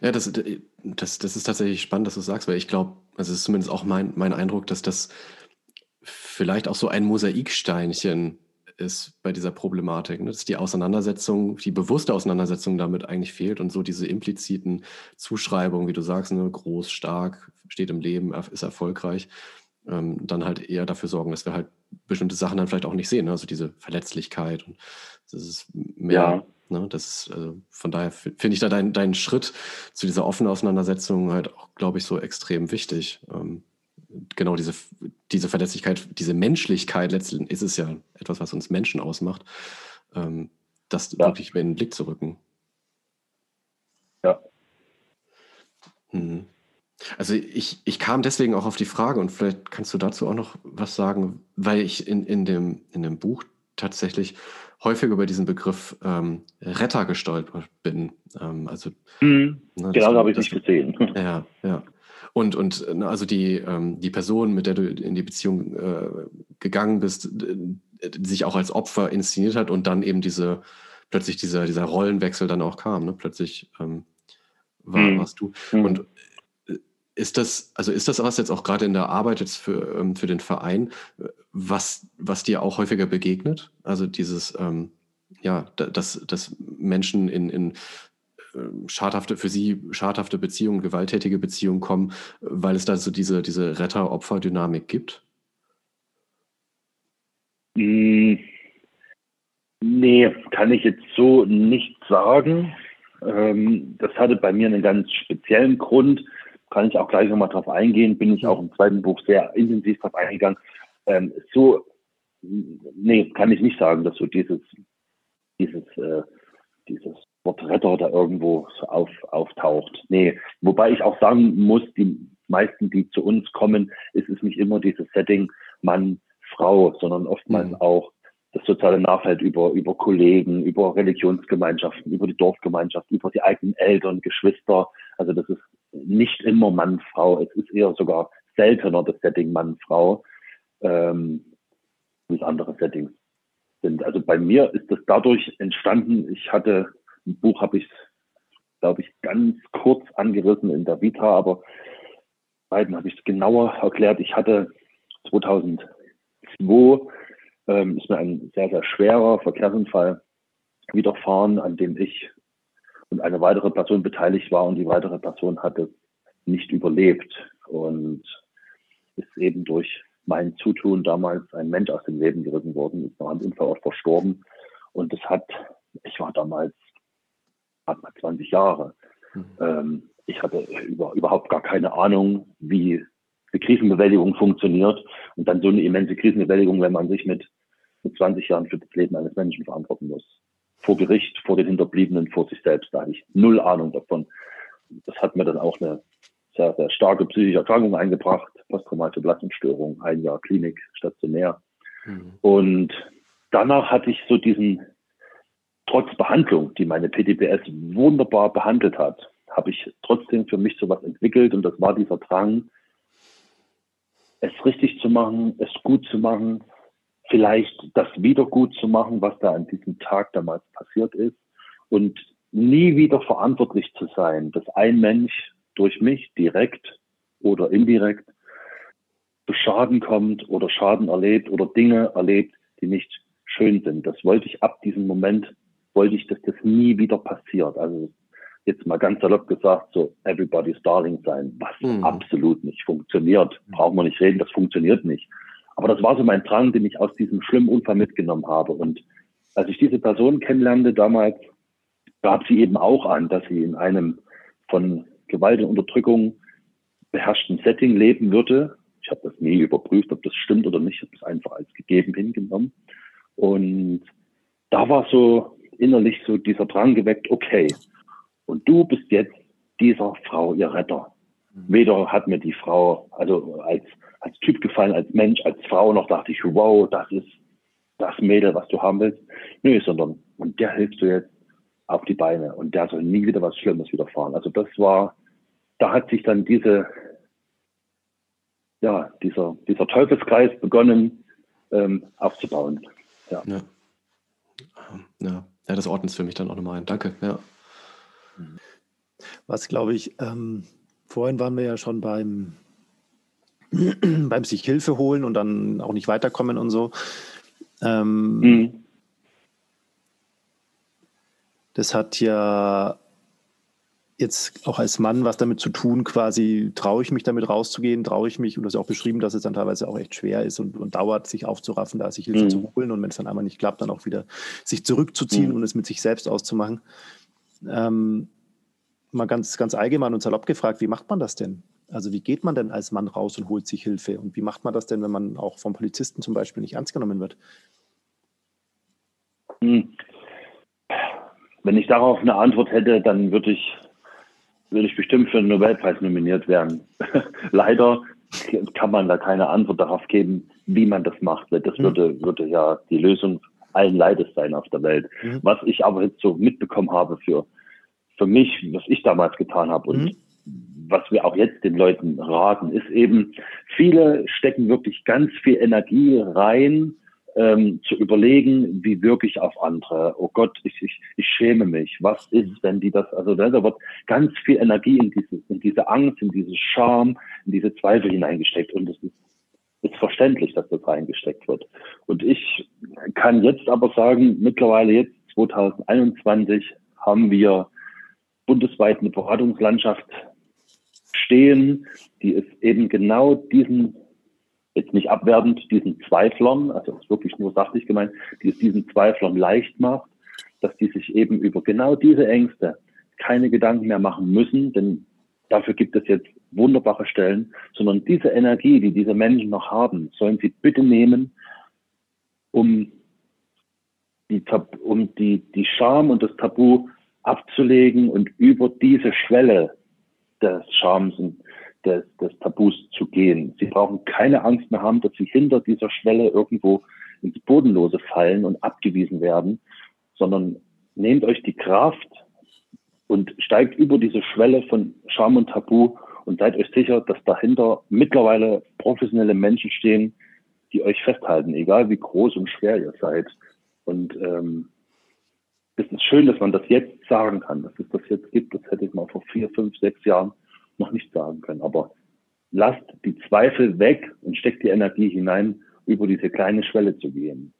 Ja, das, das, das ist tatsächlich spannend, dass du sagst, weil ich glaube, also es ist zumindest auch mein, mein Eindruck, dass das vielleicht auch so ein Mosaiksteinchen ist bei dieser Problematik, ne? dass die Auseinandersetzung, die bewusste Auseinandersetzung damit eigentlich fehlt und so diese impliziten Zuschreibungen, wie du sagst, ne? groß, stark, steht im Leben, ist erfolgreich, ähm, dann halt eher dafür sorgen, dass wir halt bestimmte Sachen dann vielleicht auch nicht sehen, ne? also diese Verletzlichkeit und das ist mehr, ja. ne? das ist, also von daher finde ich da deinen dein Schritt zu dieser offenen Auseinandersetzung halt auch, glaube ich, so extrem wichtig. Ähm, genau diese, diese Verletzlichkeit, diese Menschlichkeit, letztendlich ist es ja etwas, was uns Menschen ausmacht, ähm, das ja. wirklich in den Blick zu rücken. Ja. Mhm. Also ich, ich kam deswegen auch auf die Frage und vielleicht kannst du dazu auch noch was sagen, weil ich in, in, dem, in dem Buch tatsächlich häufig über diesen Begriff ähm, Retter gestolpert bin. Ähm, also, mhm. ne, genau, habe ich nicht gesehen. Ja, ja. Und, und ne, also die, ähm, die Person, mit der du in die Beziehung äh, gegangen bist, sich auch als Opfer inszeniert hat und dann eben diese, plötzlich dieser, dieser Rollenwechsel dann auch kam. Ne? Plötzlich ähm, war, mhm. warst du. Mhm. Und äh, ist das, also ist das was jetzt auch gerade in der Arbeit jetzt für, ähm, für den Verein, was, was dir auch häufiger begegnet? Also dieses, ähm, ja, dass, dass Menschen in, in schadhafte, für sie schadhafte Beziehungen, gewalttätige Beziehungen kommen, weil es da so diese, diese Retter-Opfer-Dynamik gibt? Hm, nee, kann ich jetzt so nicht sagen. Ähm, das hatte bei mir einen ganz speziellen Grund. Kann ich auch gleich nochmal drauf eingehen. Bin ich auch im zweiten Buch sehr intensiv drauf eingegangen. Ähm, so, nee, kann ich nicht sagen, dass so dieses, dieses, äh, dieses Wort Retter da irgendwo auf, auftaucht. Nee, wobei ich auch sagen muss, die meisten, die zu uns kommen, ist es nicht immer dieses Setting Mann, Frau, sondern oftmals mhm. auch das soziale Nachhalt über, über Kollegen, über Religionsgemeinschaften, über die Dorfgemeinschaft, über die eigenen Eltern, Geschwister. Also das ist nicht immer Mann, Frau. Es ist eher sogar seltener das Setting Mann, Frau, ähm, es andere Settings sind. Also bei mir ist das dadurch entstanden, ich hatte im Buch habe ich glaube ich, ganz kurz angerissen in der Vita, aber beiden habe ich es genauer erklärt. Ich hatte 2002 ähm, ist mir ein sehr, sehr schwerer Verkehrsunfall widerfahren, an dem ich und eine weitere Person beteiligt war und die weitere Person hat es nicht überlebt und ist eben durch mein Zutun damals ein Mensch aus dem Leben gerissen worden, ist nach einem Unfall auch verstorben. Und es hat, ich war damals, hat mal 20 Jahre. Mhm. Ähm, ich hatte über, überhaupt gar keine Ahnung, wie die Krisenbewältigung funktioniert. Und dann so eine immense Krisenbewältigung, wenn man sich mit, mit 20 Jahren für das Leben eines Menschen verantworten muss. Vor Gericht, vor den Hinterbliebenen, vor sich selbst. Da hatte ich null Ahnung davon. Das hat mir dann auch eine sehr, sehr starke psychische Erkrankung eingebracht, posttraumatische Belastungsstörung, ein Jahr Klinik, stationär. Mhm. Und danach hatte ich so diesen, trotz Behandlung, die meine PTBS wunderbar behandelt hat, habe ich trotzdem für mich sowas entwickelt und das war dieser Drang, es richtig zu machen, es gut zu machen, vielleicht das wieder gut zu machen, was da an diesem Tag damals passiert ist und nie wieder verantwortlich zu sein, dass ein Mensch durch mich direkt oder indirekt zu Schaden kommt oder Schaden erlebt oder Dinge erlebt, die nicht schön sind. Das wollte ich ab diesem Moment, wollte ich, dass das nie wieder passiert. Also jetzt mal ganz salopp gesagt, so everybody's darling sein, was mhm. absolut nicht funktioniert. Brauchen wir nicht reden, das funktioniert nicht. Aber das war so mein Drang, den ich aus diesem schlimmen Unfall mitgenommen habe. Und als ich diese Person kennenlernte damals, gab sie eben auch an, dass sie in einem von Gewalt und Unterdrückung beherrschten Setting leben würde. Ich habe das nie überprüft, ob das stimmt oder nicht. Ich habe es einfach als gegeben hingenommen. Und da war so innerlich so dieser Drang geweckt, okay, und du bist jetzt dieser Frau ihr Retter. Mhm. Weder hat mir die Frau, also als, als Typ gefallen, als Mensch, als Frau, noch dachte ich, wow, das ist das Mädel, was du haben willst. Nö, sondern, und der hilfst du jetzt auf die Beine und der soll nie wieder was Schlimmes widerfahren. Also das war, da hat sich dann diese, ja, dieser, dieser Teufelskreis begonnen ähm, aufzubauen. Ja. ja. Ja. ja, das ordnet es für mich dann auch nochmal ein. Danke. Ja. Was glaube ich, ähm, vorhin waren wir ja schon beim, beim sich Hilfe holen und dann auch nicht weiterkommen und so. Ähm, mhm. Das hat ja jetzt auch als Mann was damit zu tun, quasi traue ich mich damit rauszugehen, traue ich mich, und das ist auch beschrieben, dass es dann teilweise auch echt schwer ist und, und dauert, sich aufzuraffen, da sich Hilfe mhm. zu holen und wenn es dann einmal nicht klappt, dann auch wieder sich zurückzuziehen mhm. und es mit sich selbst auszumachen. Ähm, mal ganz, ganz allgemein und salopp gefragt, wie macht man das denn? Also wie geht man denn als Mann raus und holt sich Hilfe? Und wie macht man das denn, wenn man auch vom Polizisten zum Beispiel nicht ernst genommen wird? Hm. Wenn ich darauf eine Antwort hätte, dann würde ich, würde ich bestimmt für den Nobelpreis nominiert werden. Leider kann man da keine Antwort darauf geben, wie man das macht. Das hm. würde, würde ja die Lösung allen Leides sein auf der Welt. Mhm. Was ich aber jetzt so mitbekommen habe für, für mich, was ich damals getan habe und mhm. was wir auch jetzt den Leuten raten, ist eben, viele stecken wirklich ganz viel Energie rein, ähm, zu überlegen, wie wirke ich auf andere. Oh Gott, ich, ich, ich schäme mich. Was ist, wenn die das, also da wird ganz viel Energie in diese, in diese Angst, in diese Scham, in diese Zweifel hineingesteckt. Und es ist ist verständlich, dass das reingesteckt wird. Und ich kann jetzt aber sagen, mittlerweile jetzt 2021 haben wir bundesweit eine Beratungslandschaft stehen, die es eben genau diesen, jetzt nicht abwertend, diesen Zweiflern, also ist wirklich nur sachlich gemeint, die es diesen Zweiflern leicht macht, dass die sich eben über genau diese Ängste keine Gedanken mehr machen müssen, denn dafür gibt es jetzt wunderbare Stellen, sondern diese Energie, die diese Menschen noch haben, sollen sie bitte nehmen, um die, um die, die Scham und das Tabu abzulegen und über diese Schwelle des Schams und des, des Tabus zu gehen. Sie brauchen keine Angst mehr haben, dass sie hinter dieser Schwelle irgendwo ins Bodenlose fallen und abgewiesen werden, sondern nehmt euch die Kraft und steigt über diese Schwelle von Scham und Tabu und seid euch sicher, dass dahinter mittlerweile professionelle Menschen stehen, die euch festhalten, egal wie groß und schwer ihr seid. Und ähm, es ist schön, dass man das jetzt sagen kann, dass es das jetzt gibt. Das hätte ich mal vor vier, fünf, sechs Jahren noch nicht sagen können. Aber lasst die Zweifel weg und steckt die Energie hinein, über diese kleine Schwelle zu gehen.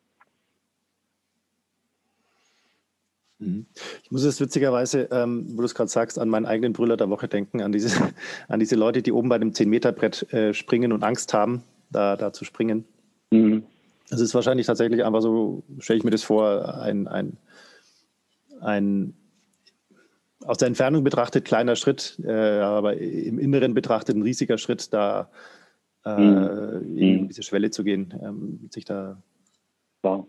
Mhm. Ich muss jetzt witzigerweise, ähm, wo du es gerade sagst, an meinen eigenen Brüller der Woche denken, an diese, an diese Leute, die oben bei dem 10-Meter-Brett äh, springen und Angst haben, da, da zu springen. Mhm. Es ist wahrscheinlich tatsächlich einfach so, stelle ich mir das vor, ein, ein, ein aus der Entfernung betrachtet kleiner Schritt, äh, aber im Inneren betrachtet ein riesiger Schritt, da äh, mhm. in diese Schwelle zu gehen, ähm, sich da. Ja.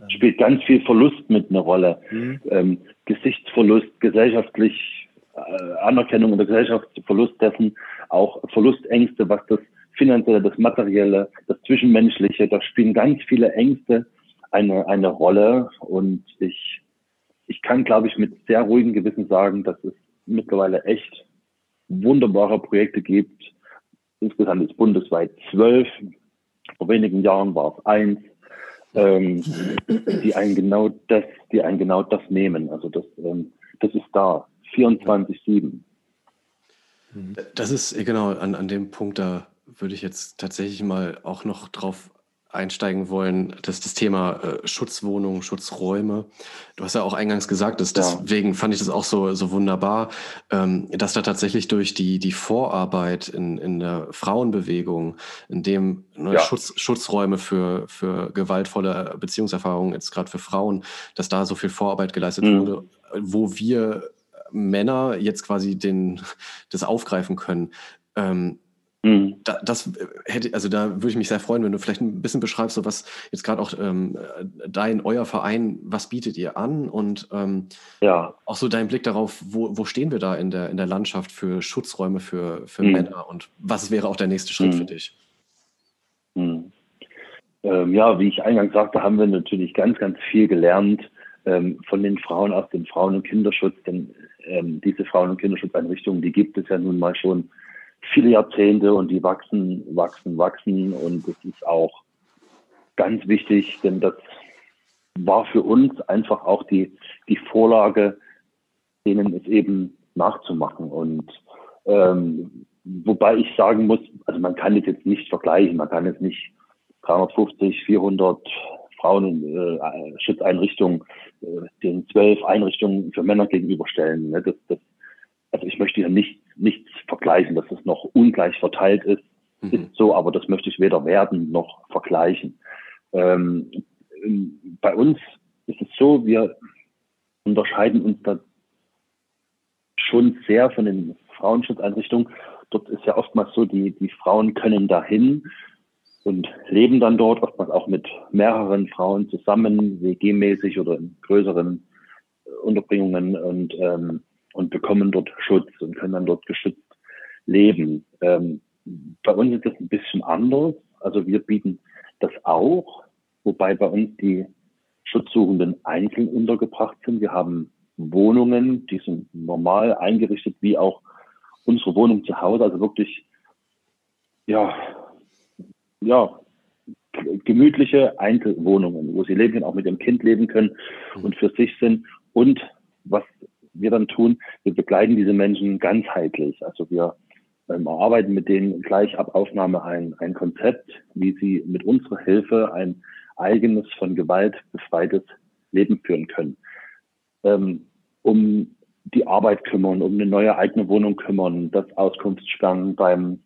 Ähm, Spielt ganz viel Verlust mit einer Rolle. Mhm. Ähm, Gesichtsverlust, gesellschaftlich äh, Anerkennung in der Gesellschaft, Verlust dessen, auch Verlustängste, was das Finanzielle, das Materielle, das Zwischenmenschliche, da spielen ganz viele Ängste eine, eine Rolle und ich, ich kann, glaube ich, mit sehr ruhigem Gewissen sagen, dass es mittlerweile echt wunderbare Projekte gibt. Insgesamt ist bundesweit zwölf. Vor wenigen Jahren war es eins, ähm, die einen genau das, die einen genau das nehmen. Also das, ähm, das ist da. 24-7. Das ist genau an, an dem Punkt, da würde ich jetzt tatsächlich mal auch noch drauf einsteigen wollen, das das Thema äh, Schutzwohnungen, Schutzräume. Du hast ja auch eingangs gesagt, dass ja. deswegen fand ich das auch so, so wunderbar, ähm, dass da tatsächlich durch die, die Vorarbeit in, in der Frauenbewegung, in dem ne, ja. Schutz, Schutzräume für, für gewaltvolle Beziehungserfahrungen, jetzt gerade für Frauen, dass da so viel Vorarbeit geleistet mhm. wurde, wo wir Männer jetzt quasi den, das aufgreifen können. Ähm, mhm. da, das hätte, also da würde ich mich sehr freuen, wenn du vielleicht ein bisschen beschreibst, so was jetzt gerade auch ähm, dein, euer Verein, was bietet ihr an und ähm, ja. auch so dein Blick darauf, wo, wo stehen wir da in der, in der Landschaft für Schutzräume für, für mhm. Männer und was wäre auch der nächste Schritt mhm. für dich? Mhm. Ähm, ja, wie ich eingangs sagte, haben wir natürlich ganz, ganz viel gelernt ähm, von den Frauen aus dem Frauen- und Kinderschutz, denn ähm, diese Frauen- und Kinderschutzeinrichtungen, die gibt es ja nun mal schon viele Jahrzehnte und die wachsen, wachsen, wachsen und das ist auch ganz wichtig, denn das war für uns einfach auch die, die Vorlage, denen es eben nachzumachen und ähm, wobei ich sagen muss, also man kann es jetzt nicht vergleichen, man kann jetzt nicht 350, 400 Frauenschutzeinrichtungen äh, den zwölf Einrichtungen für Männer gegenüberstellen. Ne? Das, das, also ich möchte hier nicht, nichts vergleichen, dass es noch ungleich verteilt ist, mhm. ist so, aber das möchte ich weder werden noch vergleichen. Ähm, bei uns ist es so, wir unterscheiden uns da schon sehr von den Frauenschutzeinrichtungen. Dort ist ja oftmals so, die, die Frauen können dahin und leben dann dort, oftmals auch mit mehreren Frauen zusammen, WG-mäßig oder in größeren äh, Unterbringungen und, ähm, und bekommen dort Schutz und können dann dort geschützt leben. Ähm, bei uns ist das ein bisschen anders. Also wir bieten das auch, wobei bei uns die Schutzsuchenden einzeln untergebracht sind. Wir haben Wohnungen, die sind normal eingerichtet, wie auch unsere Wohnung zu Hause, also wirklich ja, ja, gemütliche Einzelwohnungen, wo sie leben können, auch mit dem Kind leben können und für sich sind. Und was wir dann tun, wir begleiten diese Menschen ganzheitlich. Also wir ähm, erarbeiten mit denen gleich ab Aufnahme ein, ein Konzept, wie sie mit unserer Hilfe ein eigenes, von Gewalt befreites Leben führen können. Ähm, um die Arbeit kümmern, um eine neue eigene Wohnung kümmern, das Auskunftssperren beim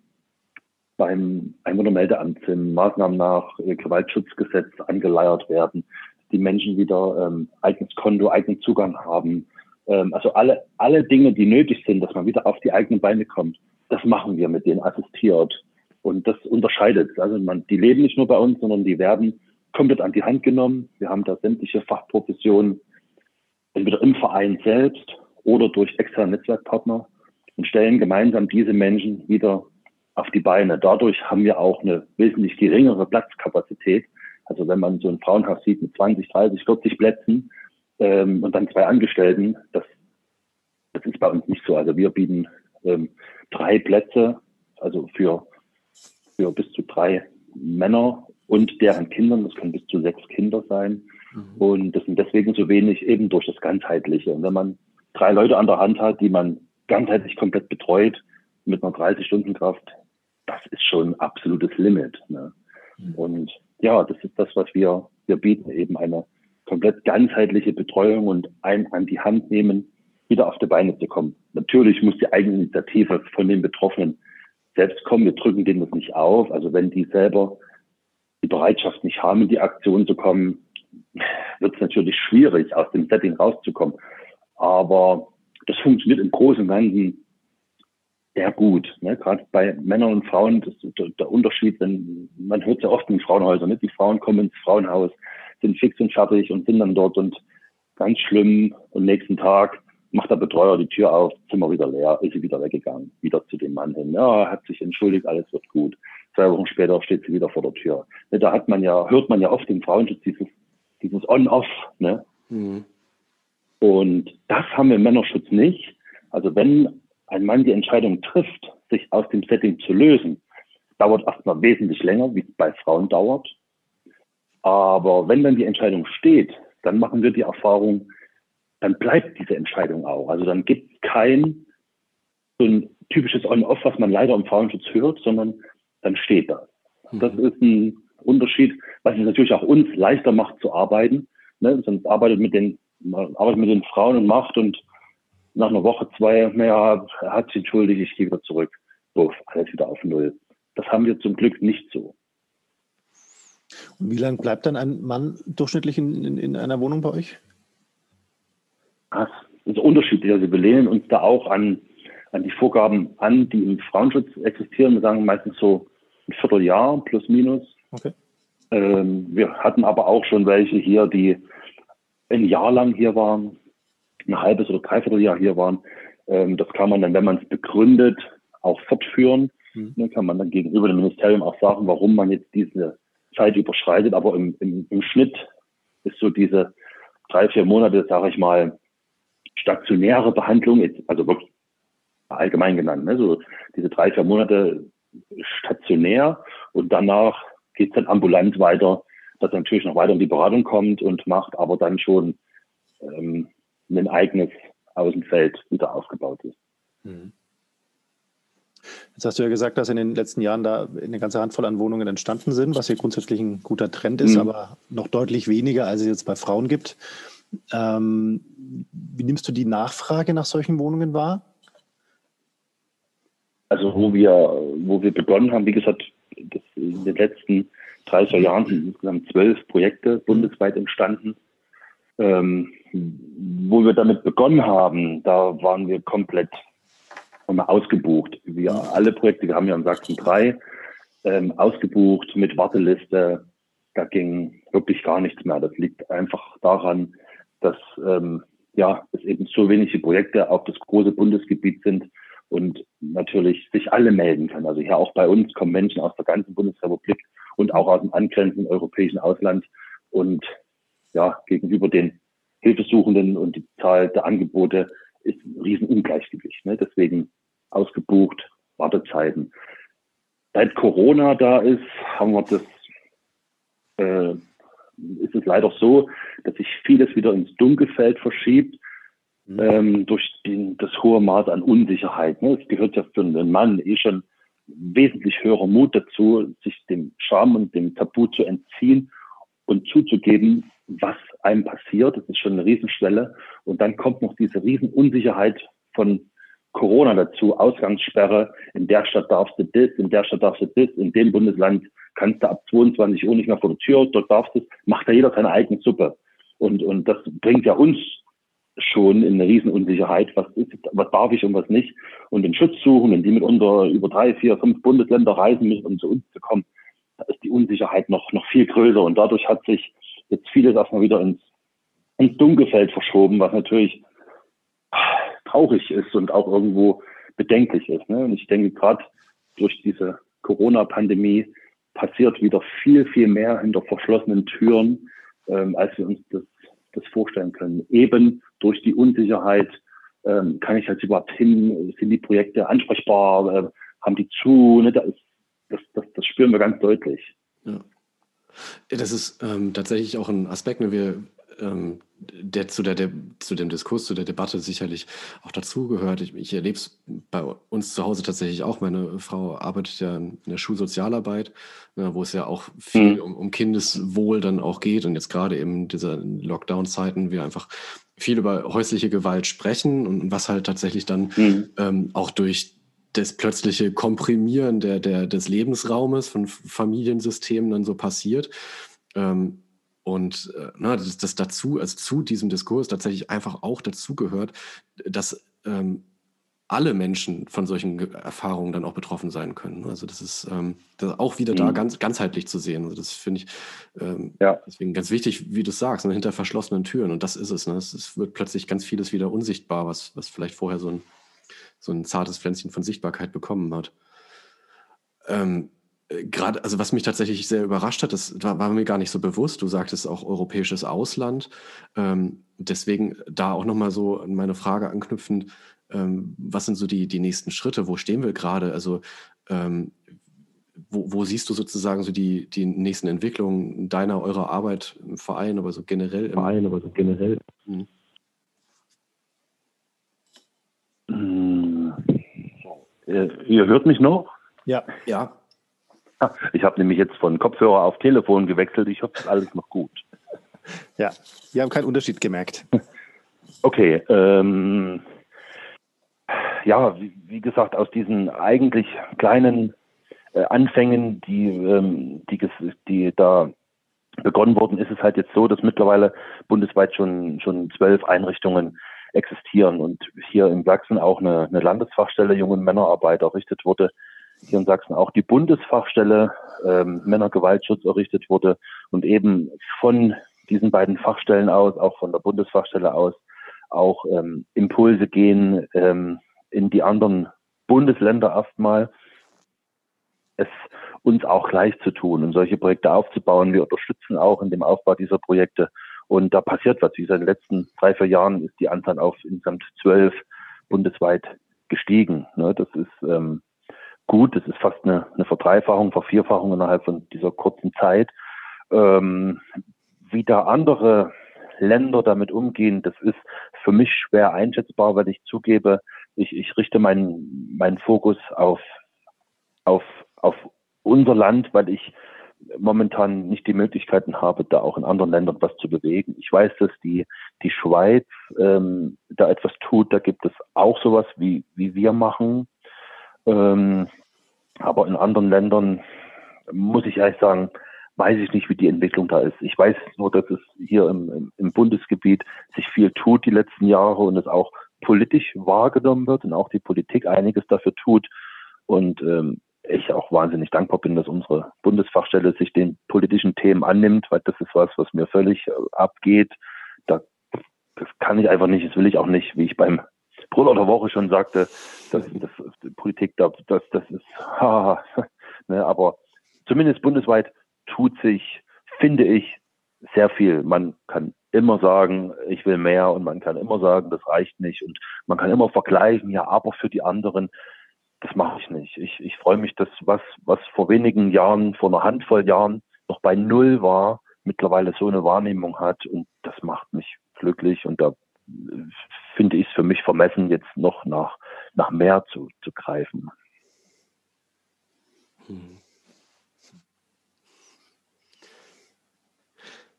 beim Einwohnermeldeamt sind Maßnahmen nach äh, Gewaltschutzgesetz angeleiert werden, die Menschen wieder ähm, eigenes Konto, eigenen Zugang haben. Ähm, also alle, alle Dinge, die nötig sind, dass man wieder auf die eigenen Beine kommt, das machen wir mit denen assistiert. Und das unterscheidet. Also man, die leben nicht nur bei uns, sondern die werden komplett an die Hand genommen. Wir haben da sämtliche Fachprofessionen, entweder im Verein selbst oder durch externe Netzwerkpartner und stellen gemeinsam diese Menschen wieder auf die Beine. Dadurch haben wir auch eine wesentlich geringere Platzkapazität. Also wenn man so ein Frauenhaus sieht mit 20, 30, 40 Plätzen ähm, und dann zwei Angestellten, das, das ist bei uns nicht so. Also wir bieten ähm, drei Plätze, also für, für bis zu drei Männer und deren Kindern, das können bis zu sechs Kinder sein. Mhm. Und das sind deswegen so wenig eben durch das Ganzheitliche. Und wenn man drei Leute an der Hand hat, die man ganzheitlich komplett betreut, mit einer 30-Stunden-Kraft, das ist schon ein absolutes Limit. Ne? Mhm. Und ja, das ist das, was wir, wir bieten, eben eine komplett ganzheitliche Betreuung und ein an die Hand nehmen, wieder auf die Beine zu kommen. Natürlich muss die Eigeninitiative von den Betroffenen selbst kommen. Wir drücken denen das nicht auf. Also wenn die selber die Bereitschaft nicht haben, in die Aktion zu kommen, wird es natürlich schwierig, aus dem Setting rauszukommen. Aber das funktioniert im Großen und Ganzen sehr gut. Ne? Gerade bei Männern und Frauen, das ist der, Unterschied, wenn man hört ja oft in Frauenhäusern, ne? die Frauen kommen ins Frauenhaus, sind fix und fertig und sind dann dort und ganz schlimm und nächsten Tag macht der Betreuer die Tür auf, Zimmer wieder leer, ist sie wieder weggegangen, wieder zu dem Mann hin. Ja, hat sich entschuldigt, alles wird gut. Zwei Wochen später steht sie wieder vor der Tür. Ne, da hat man ja, hört man ja oft im Frauenschutz dieses, dieses On-Off, ne? Mhm. Und das haben wir im Männerschutz nicht. Also wenn ein Mann die Entscheidung trifft, sich aus dem Setting zu lösen, dauert erstmal wesentlich länger, wie es bei Frauen dauert. Aber wenn dann die Entscheidung steht, dann machen wir die Erfahrung, dann bleibt diese Entscheidung auch. Also dann gibt es kein so ein typisches On-Off, was man leider im Frauenschutz hört, sondern dann steht das. Mhm. Das ist ein Unterschied, was es natürlich auch uns leichter macht zu arbeiten. Ne? Sonst arbeitet mit den, man arbeitet mit den Frauen und macht und nach einer Woche, zwei, naja, er hat sich entschuldigt, ich gehe wieder zurück. So, alles wieder auf Null. Das haben wir zum Glück nicht so. Und wie lange bleibt dann ein Mann durchschnittlich in, in, in einer Wohnung bei euch? Das ist unterschiedlich. Also wir lehnen uns da auch an, an die Vorgaben an, die im Frauenschutz existieren. Wir sagen meistens so ein Vierteljahr plus minus. Okay. Ähm, wir hatten aber auch schon welche hier, die ein Jahr lang hier waren, ein halbes oder dreiviertel Jahr hier waren. Ähm, das kann man dann, wenn man es begründet, auch fortführen. Mhm. Dann kann man dann gegenüber dem Ministerium auch sagen, warum man jetzt diese Zeit überschreitet. Aber im, im, im Schnitt ist so diese drei, vier Monate, sage ich mal, stationäre Behandlung, also wirklich allgemein genannt, ne? so diese drei, vier Monate stationär und danach geht es dann ambulant weiter, dass natürlich noch weiter in die Beratung kommt und macht aber dann schon ähm, ein eigenes Außenfeld wieder aufgebaut ist. Mhm. Jetzt hast du ja gesagt, dass in den letzten Jahren da eine ganze Handvoll an Wohnungen entstanden sind, was ja grundsätzlich ein guter Trend ist, mhm. aber noch deutlich weniger, als es jetzt bei Frauen gibt. Ähm, wie nimmst du die Nachfrage nach solchen Wohnungen wahr? Also wo wir, wo wir begonnen haben, wie gesagt, in den letzten 30 Jahren sind insgesamt zwölf Projekte bundesweit entstanden. Ähm, wo wir damit begonnen haben, da waren wir komplett ausgebucht. Wir alle Projekte, wir haben ja in Sachsen drei, ähm, ausgebucht mit Warteliste. Da ging wirklich gar nichts mehr. Das liegt einfach daran, dass ähm, ja, es eben so wenige Projekte auf das große Bundesgebiet sind und natürlich sich alle melden können. Also hier auch bei uns kommen Menschen aus der ganzen Bundesrepublik und auch aus dem angrenzenden europäischen Ausland. Und ja, gegenüber den Hilfesuchenden und die Zahl der Angebote ist ein Riesenungleichgewicht. Ne? Deswegen ausgebucht, Wartezeiten. Seit Corona da ist, haben wir das äh, ist es leider so, dass sich vieles wieder ins Dunkelfeld verschiebt mhm. ähm, durch den, das hohe Maß an Unsicherheit. Ne? Es gehört ja für einen Mann eh schon wesentlich höherer Mut dazu, sich dem Scham und dem Tabu zu entziehen und zuzugeben, was einem passiert. Das ist schon eine Riesenschwelle. Und dann kommt noch diese Riesenunsicherheit von Corona dazu, Ausgangssperre, in der Stadt darfst du das, in der Stadt darfst du das, in dem Bundesland kannst du ab 22 Uhr nicht mehr vor der Tür, dort darfst du, macht ja jeder seine eigene Suppe. Und, und das bringt ja uns schon in eine Riesenunsicherheit, was, ist, was darf ich und was nicht. Und den Schutz suchen, wenn die mit unter über drei, vier, fünf Bundesländer reisen müssen, um zu uns zu kommen, da ist die Unsicherheit noch, noch viel größer. Und dadurch hat sich jetzt vieles erstmal wieder ins, ins Dunkelfeld verschoben, was natürlich traurig ist und auch irgendwo bedenklich ist. Ne? Und ich denke, gerade durch diese Corona-Pandemie passiert wieder viel, viel mehr hinter verschlossenen Türen, ähm, als wir uns das, das vorstellen können. Eben durch die Unsicherheit, ähm, kann ich jetzt überhaupt hin, sind die Projekte ansprechbar, äh, haben die zu, ne? das, das, das, das spüren wir ganz deutlich. Ja. Das ist ähm, tatsächlich auch ein Aspekt, ne? wir ähm, der zu, der, der zu dem Diskurs, zu der Debatte sicherlich auch dazugehört. Ich, ich erlebe es bei uns zu Hause tatsächlich auch. Meine Frau arbeitet ja in der Schulsozialarbeit, ne, wo es ja auch viel mhm. um, um Kindeswohl dann auch geht. Und jetzt gerade in dieser Lockdown-Zeiten wir einfach viel über häusliche Gewalt sprechen und was halt tatsächlich dann mhm. ähm, auch durch das plötzliche Komprimieren der, der, des Lebensraumes von Familiensystemen dann so passiert. Ähm, und äh, na, das, das dazu, also zu diesem Diskurs tatsächlich einfach auch dazugehört, dass ähm, alle Menschen von solchen Erfahrungen dann auch betroffen sein können. Also das ist, ähm, das auch wieder mhm. da ganz ganzheitlich zu sehen. Also das finde ich ähm, ja. deswegen ganz wichtig, wie du sagst, ne, hinter verschlossenen Türen. Und das ist es. Ne? Es, es, wird plötzlich ganz vieles wieder unsichtbar, was, was vielleicht vorher so ein, so ein zartes Pflänzchen von Sichtbarkeit bekommen hat. Ähm, äh, Gerade, also was mich tatsächlich sehr überrascht hat, das war, war, mir gar nicht so bewusst. Du sagtest auch europäisches Ausland. Ähm, deswegen da auch nochmal so an meine Frage anknüpfend, ähm, was sind so die, die nächsten Schritte? Wo stehen wir gerade? Also ähm, wo, wo, siehst du sozusagen so die, die nächsten Entwicklungen deiner, eurer Arbeit im Verein, aber so generell? Im Verein, aber so generell. Hm. Ihr hört mich noch? Ja. Ja. Ich habe nämlich jetzt von Kopfhörer auf Telefon gewechselt. Ich hoffe, es ist alles noch gut. Ja, wir haben keinen Unterschied gemerkt. Okay, ähm, ja, wie, wie, gesagt, aus diesen eigentlich kleinen äh, Anfängen, die, ähm, die, die da begonnen wurden, ist es halt jetzt so, dass mittlerweile bundesweit schon, schon zwölf Einrichtungen existieren und hier in Sachsen auch eine, eine Landesfachstelle Jungen Männerarbeit errichtet wurde. Hier in Sachsen auch die Bundesfachstelle ähm, Männergewaltschutz errichtet wurde und eben von diesen beiden Fachstellen aus, auch von der Bundesfachstelle aus, auch ähm, Impulse gehen, ähm, in die anderen Bundesländer erstmal, es uns auch gleich zu tun und solche Projekte aufzubauen. Wir unterstützen auch in dem Aufbau dieser Projekte. Und da passiert was. Wie gesagt, in den letzten drei, vier Jahren ist die Anzahl auf insgesamt zwölf bundesweit gestiegen. Ne, das ist ähm, gut. Das ist fast eine, Verdreifachung, Vervierfachung innerhalb von dieser kurzen Zeit. Ähm, wie da andere Länder damit umgehen, das ist für mich schwer einschätzbar, weil ich zugebe, ich, ich richte meinen, meinen Fokus auf, auf, auf unser Land, weil ich momentan nicht die Möglichkeiten habe, da auch in anderen Ländern was zu bewegen. Ich weiß, dass die, die Schweiz ähm, da etwas tut. Da gibt es auch sowas, wie, wie wir machen. Ähm, aber in anderen Ländern, muss ich ehrlich sagen, weiß ich nicht, wie die Entwicklung da ist. Ich weiß nur, dass es hier im, im Bundesgebiet sich viel tut die letzten Jahre und es auch politisch wahrgenommen wird und auch die Politik einiges dafür tut. Und ähm, ich auch wahnsinnig dankbar bin, dass unsere Bundesfachstelle sich den politischen Themen annimmt, weil das ist was, was mir völlig äh, abgeht. Da, das kann ich einfach nicht, das will ich auch nicht, wie ich beim Bruder der Woche schon sagte, dass, das, Politik, das, das, das ist, ha, ne, aber zumindest bundesweit tut sich, finde ich, sehr viel. Man kann immer sagen, ich will mehr und man kann immer sagen, das reicht nicht und man kann immer vergleichen, ja, aber für die anderen, das mache ich nicht. Ich, ich freue mich, dass was, was vor wenigen Jahren, vor einer Handvoll Jahren noch bei Null war, mittlerweile so eine Wahrnehmung hat und das macht mich glücklich und da finde ich es für mich vermessen, jetzt noch nach, nach mehr zu, zu greifen. Hm.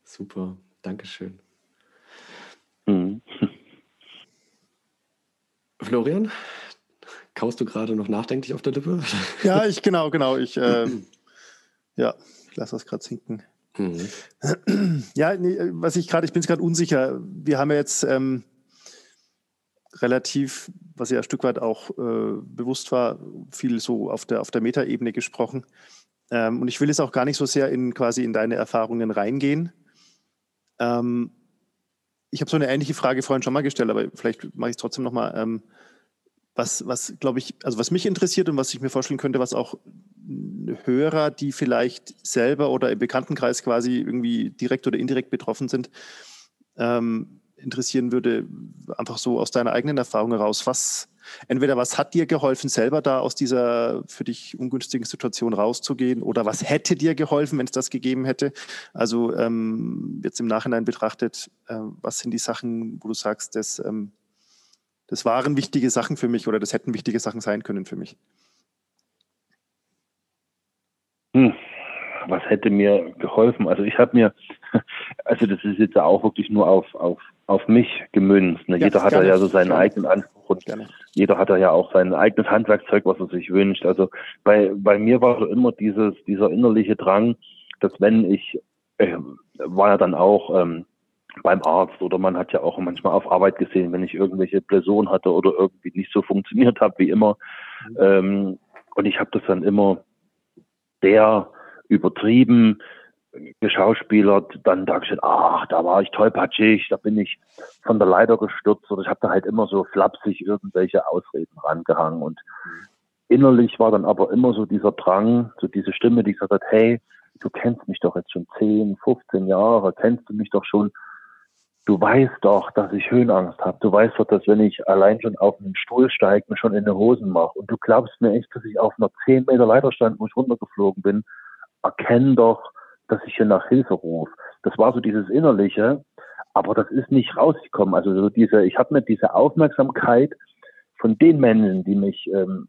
Super, Dankeschön. Mhm. Florian, kaust du gerade noch nachdenklich auf der Lippe? Ja, ich genau, genau. Ich äh, ja, ich lasse das gerade sinken. Mhm. Ja, nee, was ich gerade, ich bin gerade unsicher. Wir haben ja jetzt ähm, relativ, was ja ein Stück weit auch äh, bewusst war, viel so auf der, auf der Metaebene gesprochen. Ähm, und ich will jetzt auch gar nicht so sehr in quasi in deine Erfahrungen reingehen. Ähm, ich habe so eine ähnliche Frage vorhin schon mal gestellt, aber vielleicht mache ich es trotzdem nochmal. Ähm, was, was glaube ich, also was mich interessiert und was ich mir vorstellen könnte, was auch Hörer, die vielleicht selber oder im Bekanntenkreis quasi irgendwie direkt oder indirekt betroffen sind, ähm, interessieren würde, einfach so aus deiner eigenen Erfahrung heraus, was entweder was hat dir geholfen, selber da aus dieser für dich ungünstigen Situation rauszugehen oder was hätte dir geholfen, wenn es das gegeben hätte? Also ähm, jetzt im Nachhinein betrachtet, äh, was sind die Sachen, wo du sagst, das, ähm, das waren wichtige Sachen für mich oder das hätten wichtige Sachen sein können für mich? Hm was hätte mir geholfen? Also ich habe mir, also das ist jetzt auch wirklich nur auf, auf, auf mich gemünzt. Ne? Ja, Jeder hat ja so seinen eigenen Anspruch und Gerne. jeder hat ja auch sein eigenes Handwerkzeug, was er sich wünscht. Also bei, bei mir war so immer dieses, dieser innerliche Drang, dass wenn ich, äh, war ja dann auch ähm, beim Arzt oder man hat ja auch manchmal auf Arbeit gesehen, wenn ich irgendwelche Blessuren hatte oder irgendwie nicht so funktioniert habe wie immer. Mhm. Ähm, und ich habe das dann immer sehr übertrieben geschauspielert, dann da ich, ach, da war ich tollpatschig, da bin ich von der Leiter gestürzt. Oder ich habe da halt immer so flapsig irgendwelche Ausreden rangehangen. Und innerlich war dann aber immer so dieser Drang, so diese Stimme, die gesagt hat, hey, du kennst mich doch jetzt schon 10, 15 Jahre, kennst du mich doch schon, du weißt doch, dass ich Höhenangst habe, du weißt doch, dass wenn ich allein schon auf einen Stuhl steige, mir schon in die Hosen mache und du glaubst mir echt, dass ich auf einer 10 Meter Leiter stand, wo ich runtergeflogen bin, erkenn doch, dass ich hier nach Hilfe rufe. Das war so dieses Innerliche, aber das ist nicht rausgekommen. Also so diese, ich habe mir diese Aufmerksamkeit von den Menschen, die mich, ähm,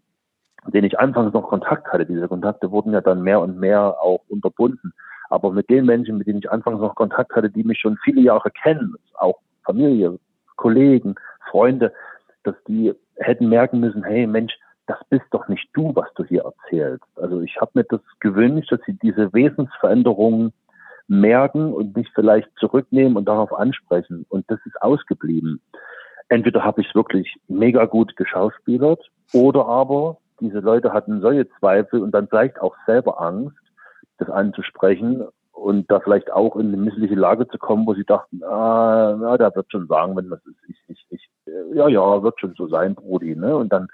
denen ich anfangs noch Kontakt hatte, diese Kontakte wurden ja dann mehr und mehr auch unterbunden. Aber mit den Menschen, mit denen ich anfangs noch Kontakt hatte, die mich schon viele Jahre kennen, auch Familie, Kollegen, Freunde, dass die hätten merken müssen, hey Mensch, das bist doch nicht du, was du hier erzählst. Also ich habe mir das gewünscht, dass sie diese Wesensveränderungen merken und mich vielleicht zurücknehmen und darauf ansprechen. Und das ist ausgeblieben. Entweder habe ich es wirklich mega gut geschauspielert oder aber diese Leute hatten solche Zweifel und dann vielleicht auch selber Angst, das anzusprechen und da vielleicht auch in eine missliche Lage zu kommen, wo sie dachten, ah, na, der wird schon sagen, wenn das ist, ich, ich, ich, ja, ja, wird schon so sein, Brudi, ne? Und dann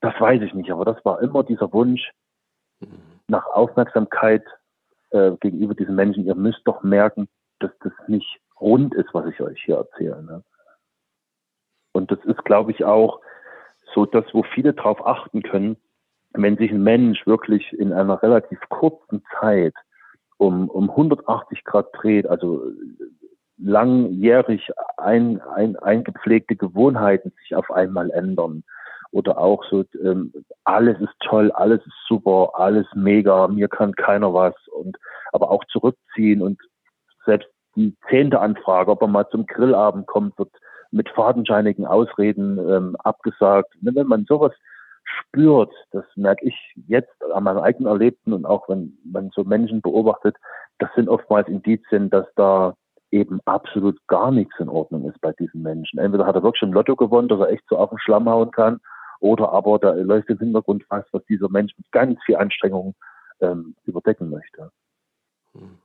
das weiß ich nicht, aber das war immer dieser Wunsch nach Aufmerksamkeit äh, gegenüber diesen Menschen. Ihr müsst doch merken, dass das nicht rund ist, was ich euch hier erzähle. Ne? Und das ist, glaube ich, auch so das, wo viele darauf achten können, wenn sich ein Mensch wirklich in einer relativ kurzen Zeit um, um 180 Grad dreht, also langjährig ein, ein, eingepflegte Gewohnheiten sich auf einmal ändern, oder auch so, ähm, alles ist toll, alles ist super, alles mega, mir kann keiner was und aber auch zurückziehen und selbst die zehnte Anfrage, ob er mal zum Grillabend kommt, wird mit fadenscheinigen Ausreden ähm, abgesagt. Wenn man sowas spürt, das merke ich jetzt an meinem eigenen Erlebten und auch wenn man so Menschen beobachtet, das sind oftmals Indizien, dass da eben absolut gar nichts in Ordnung ist bei diesen Menschen. Entweder hat er wirklich ein Lotto gewonnen, dass er echt so auf den Schlamm hauen kann, oder aber da läuft im Hintergrund was, was dieser Mensch mit ganz viel Anstrengung ähm, überdecken möchte. Hm.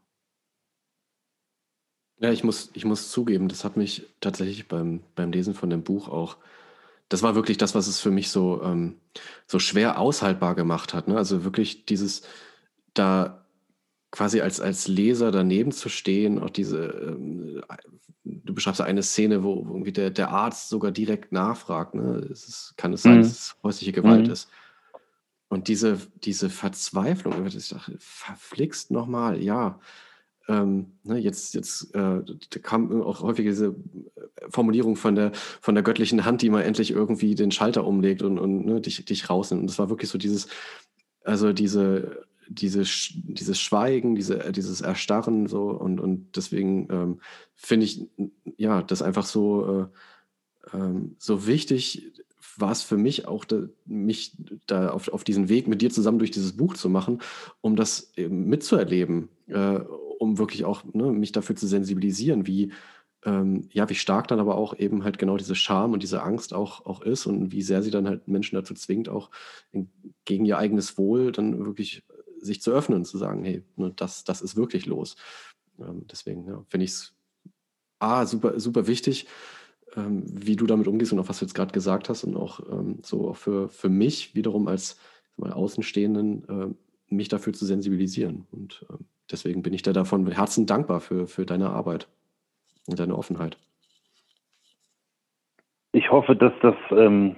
Ja, ich muss, ich muss zugeben, das hat mich tatsächlich beim, beim Lesen von dem Buch auch, das war wirklich das, was es für mich so, ähm, so schwer aushaltbar gemacht hat. Ne? Also wirklich dieses, da quasi als, als Leser daneben zu stehen, auch diese, ähm, du beschreibst eine Szene, wo irgendwie der, der Arzt sogar direkt nachfragt, ne? es ist, kann es sein, mhm. dass es häusliche Gewalt mhm. ist. Und diese, diese Verzweiflung, ich dachte, verflixt nochmal, ja. Ähm, ne, jetzt jetzt äh, kam auch häufig diese Formulierung von der, von der göttlichen Hand, die mal endlich irgendwie den Schalter umlegt und, und ne, dich, dich rausnimmt. Und das war wirklich so dieses, also diese diese, dieses Schweigen, diese, dieses Erstarren so und, und deswegen ähm, finde ich ja das einfach so, äh, ähm, so wichtig war es für mich auch, da, mich da auf, auf diesen Weg mit dir zusammen durch dieses Buch zu machen, um das mitzuerleben, äh, um wirklich auch ne, mich dafür zu sensibilisieren, wie, ähm, ja, wie stark dann aber auch eben halt genau diese Scham und diese Angst auch, auch ist und wie sehr sie dann halt Menschen dazu zwingt, auch in, gegen ihr eigenes Wohl dann wirklich sich zu öffnen, zu sagen, hey, ne, das, das ist wirklich los. Ähm, deswegen ja, finde ich es A, super, super wichtig, ähm, wie du damit umgehst und auch was du jetzt gerade gesagt hast und auch ähm, so auch für, für mich wiederum als mal Außenstehenden äh, mich dafür zu sensibilisieren. Und äh, deswegen bin ich da davon Herzen dankbar für, für deine Arbeit und deine Offenheit. Ich hoffe, dass das ähm,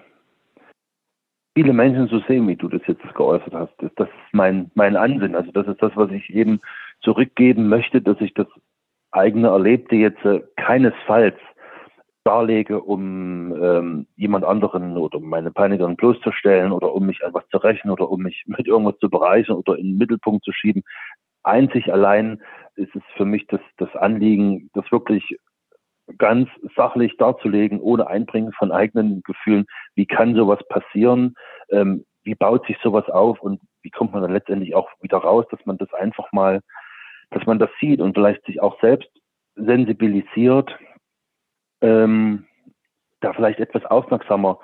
viele Menschen so sehen, wie du das jetzt geäußert hast. Das, ist mein, mein Ansinn. Also das ist das, was ich eben zurückgeben möchte, dass ich das eigene Erlebte jetzt äh, keinesfalls darlege, um ähm, jemand anderen oder meine Peinigerin bloßzustellen oder um mich etwas zu rächen oder um mich mit irgendwas zu bereichern oder in den Mittelpunkt zu schieben. Einzig allein ist es für mich das, das Anliegen, das wirklich ganz sachlich darzulegen, ohne Einbringen von eigenen Gefühlen. Wie kann sowas passieren? Ähm, wie baut sich sowas auf und wie kommt man dann letztendlich auch wieder raus, dass man das einfach mal, dass man das sieht und vielleicht sich auch selbst sensibilisiert, ähm, da vielleicht etwas aufmerksamer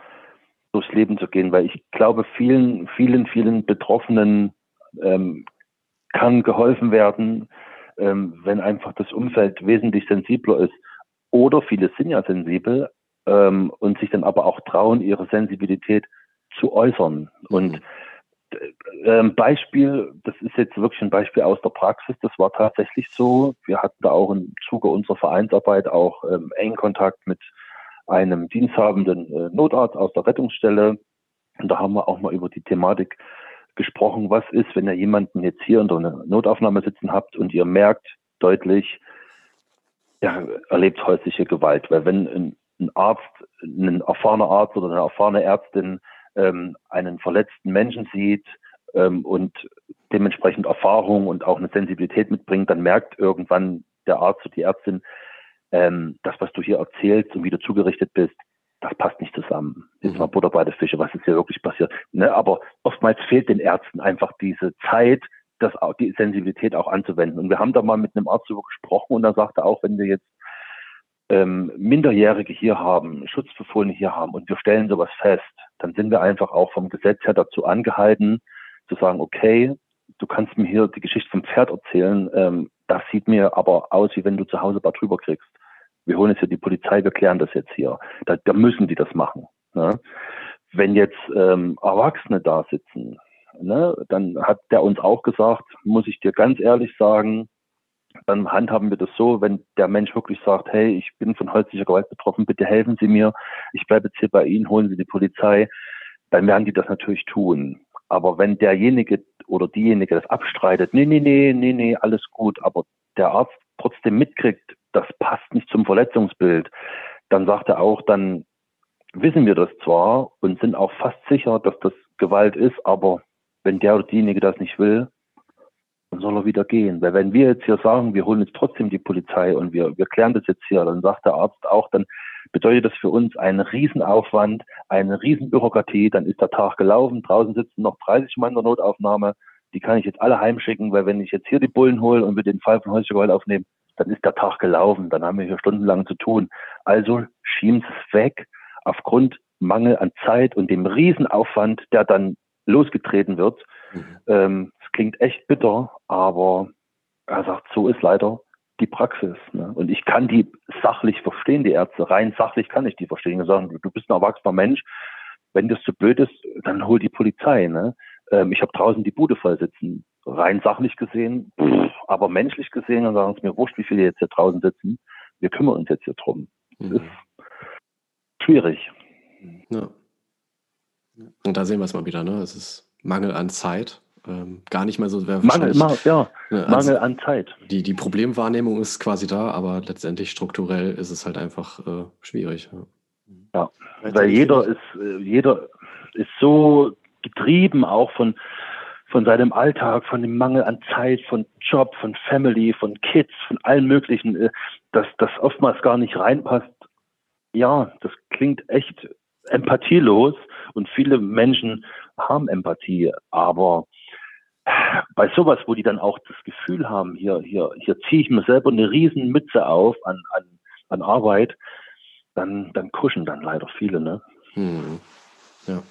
durchs Leben zu gehen, weil ich glaube, vielen, vielen, vielen Betroffenen ähm, kann geholfen werden, ähm, wenn einfach das Umfeld wesentlich sensibler ist. Oder viele sind ja sensibel ähm, und sich dann aber auch trauen, ihre Sensibilität zu äußern. Mhm. Und äh, Beispiel, das ist jetzt wirklich ein Beispiel aus der Praxis, das war tatsächlich so. Wir hatten da auch im Zuge unserer Vereinsarbeit auch ähm, engen Kontakt mit einem diensthabenden äh, Notarzt aus der Rettungsstelle. Und da haben wir auch mal über die Thematik gesprochen, was ist, wenn ihr jemanden jetzt hier in der Notaufnahme sitzen habt und ihr merkt deutlich, ja, erlebt häusliche Gewalt. Weil wenn ein, ein Arzt, ein erfahrener Arzt oder eine erfahrene Ärztin ähm, einen verletzten Menschen sieht ähm, und dementsprechend Erfahrung und auch eine Sensibilität mitbringt, dann merkt irgendwann der Arzt oder die Ärztin, ähm, das, was du hier erzählst und wie du zugerichtet bist, das passt nicht zusammen. Jetzt mal mhm. Butter bei der Fische, was ist hier wirklich passiert. Ne? Aber oftmals fehlt den Ärzten einfach diese Zeit, das, die Sensibilität auch anzuwenden. Und wir haben da mal mit einem Arzt darüber gesprochen und er sagte auch, wenn wir jetzt ähm, Minderjährige hier haben, Schutzbefohlene hier haben und wir stellen sowas fest, dann sind wir einfach auch vom Gesetz her dazu angehalten, zu sagen, okay, du kannst mir hier die Geschichte vom Pferd erzählen, ähm, das sieht mir aber aus, wie wenn du zu Hause Bad drüber kriegst wir holen jetzt hier die Polizei, wir klären das jetzt hier. Da, da müssen die das machen. Ne? Wenn jetzt ähm, Erwachsene da sitzen, ne, dann hat der uns auch gesagt, muss ich dir ganz ehrlich sagen, dann handhaben wir das so, wenn der Mensch wirklich sagt, hey, ich bin von häuslicher Gewalt betroffen, bitte helfen Sie mir, ich bleibe jetzt hier bei Ihnen, holen Sie die Polizei, dann werden die das natürlich tun. Aber wenn derjenige oder diejenige das abstreitet, nee, nee, nee, nee, nee, alles gut, aber der Arzt trotzdem mitkriegt, das passt nicht zum Verletzungsbild, dann sagt er auch, dann wissen wir das zwar und sind auch fast sicher, dass das Gewalt ist, aber wenn der oder diejenige das nicht will, dann soll er wieder gehen. Weil wenn wir jetzt hier sagen, wir holen jetzt trotzdem die Polizei und wir, wir klären das jetzt hier, dann sagt der Arzt auch, dann bedeutet das für uns einen Riesenaufwand, eine Riesenbürokratie, dann ist der Tag gelaufen, draußen sitzen noch 30 Mann der Notaufnahme, die kann ich jetzt alle heimschicken, weil wenn ich jetzt hier die Bullen hole und wir den Fall von häuslicher Gewalt aufnehmen, dann ist der Tag gelaufen, dann haben wir hier stundenlang zu tun. Also schieben Sie es weg aufgrund Mangel an Zeit und dem Riesenaufwand, der dann losgetreten wird. Mhm. Ähm, es klingt echt bitter, aber er sagt, so ist leider die Praxis. Ne? Und ich kann die sachlich verstehen, die Ärzte. Rein sachlich kann ich die verstehen. Die sagen, du bist ein erwachsener Mensch. Wenn das zu blöd ist, dann hol die Polizei. Ne? Ähm, ich habe draußen die Bude voll sitzen. Rein sachlich gesehen, pff, aber menschlich gesehen, dann sagen es mir wurscht, wie viele jetzt hier draußen sitzen. Wir kümmern uns jetzt hier drum. Das mhm. ist schwierig. Ja. Und da sehen wir es mal wieder, ne? Es ist Mangel an Zeit. Ähm, gar nicht mal so. Mangel, ma, ja, ne, Mangel an Zeit. Die, die Problemwahrnehmung ist quasi da, aber letztendlich strukturell ist es halt einfach äh, schwierig. Ja, ja weil jeder ist, äh, jeder ist so getrieben auch von, von seinem Alltag, von dem Mangel an Zeit, von Job, von Family, von Kids, von allen möglichen, äh, dass das oftmals gar nicht reinpasst. Ja, das klingt echt empathielos und viele Menschen haben Empathie, aber bei sowas, wo die dann auch das Gefühl haben, hier, hier, hier ziehe ich mir selber eine riesen Mütze auf an, an, an Arbeit, dann, dann kuschen dann leider viele, ne? Hm. Ja.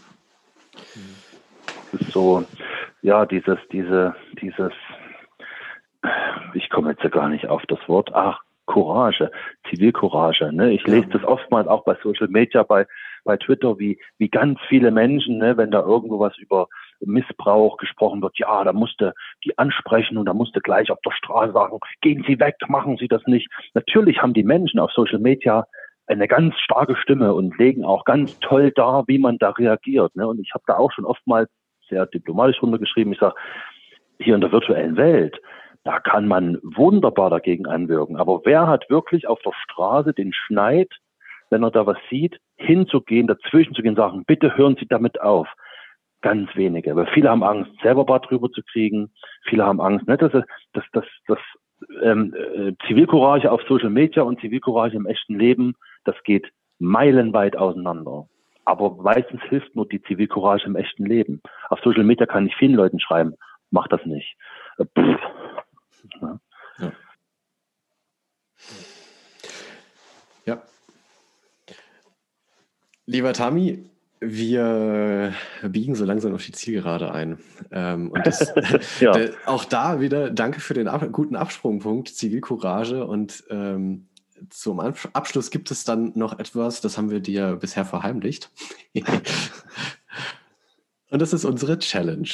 Das ist so, ja, dieses, diese, dieses, ich komme jetzt ja gar nicht auf das Wort, ach, Courage, Zivilcourage. Ne? Ich lese das oftmals auch bei Social Media, bei, bei Twitter, wie, wie ganz viele Menschen, ne, wenn da irgendwo was über Missbrauch gesprochen wird, ja, da musste die ansprechen und da musste gleich auf der Straße sagen, gehen Sie weg, machen Sie das nicht. Natürlich haben die Menschen auf Social Media eine ganz starke Stimme und legen auch ganz toll dar, wie man da reagiert. Ne? Und ich habe da auch schon oftmals sehr diplomatisch runtergeschrieben. Ich sage, hier in der virtuellen Welt, da kann man wunderbar dagegen anwirken. Aber wer hat wirklich auf der Straße den Schneid, wenn er da was sieht, hinzugehen, dazwischen zu gehen, sagen, bitte hören Sie damit auf. Ganz wenige. Weil viele haben Angst, selber Bad drüber zu kriegen. Viele haben Angst, ne, dass, dass, dass, dass ähm, äh, Zivilcourage auf Social Media und Zivilcourage im echten Leben, das geht meilenweit auseinander. Aber meistens hilft nur die Zivilcourage im echten Leben. Auf Social Media kann ich vielen Leuten schreiben, mach das nicht. Äh, ja. ja. ja. Lieber Tami, wir biegen so langsam auf die Zielgerade ein. Ähm, und das, ja. auch da wieder danke für den ab, guten Absprungpunkt, Zivilcourage. Und ähm, zum Abschluss gibt es dann noch etwas, das haben wir dir bisher verheimlicht. und das ist unsere Challenge.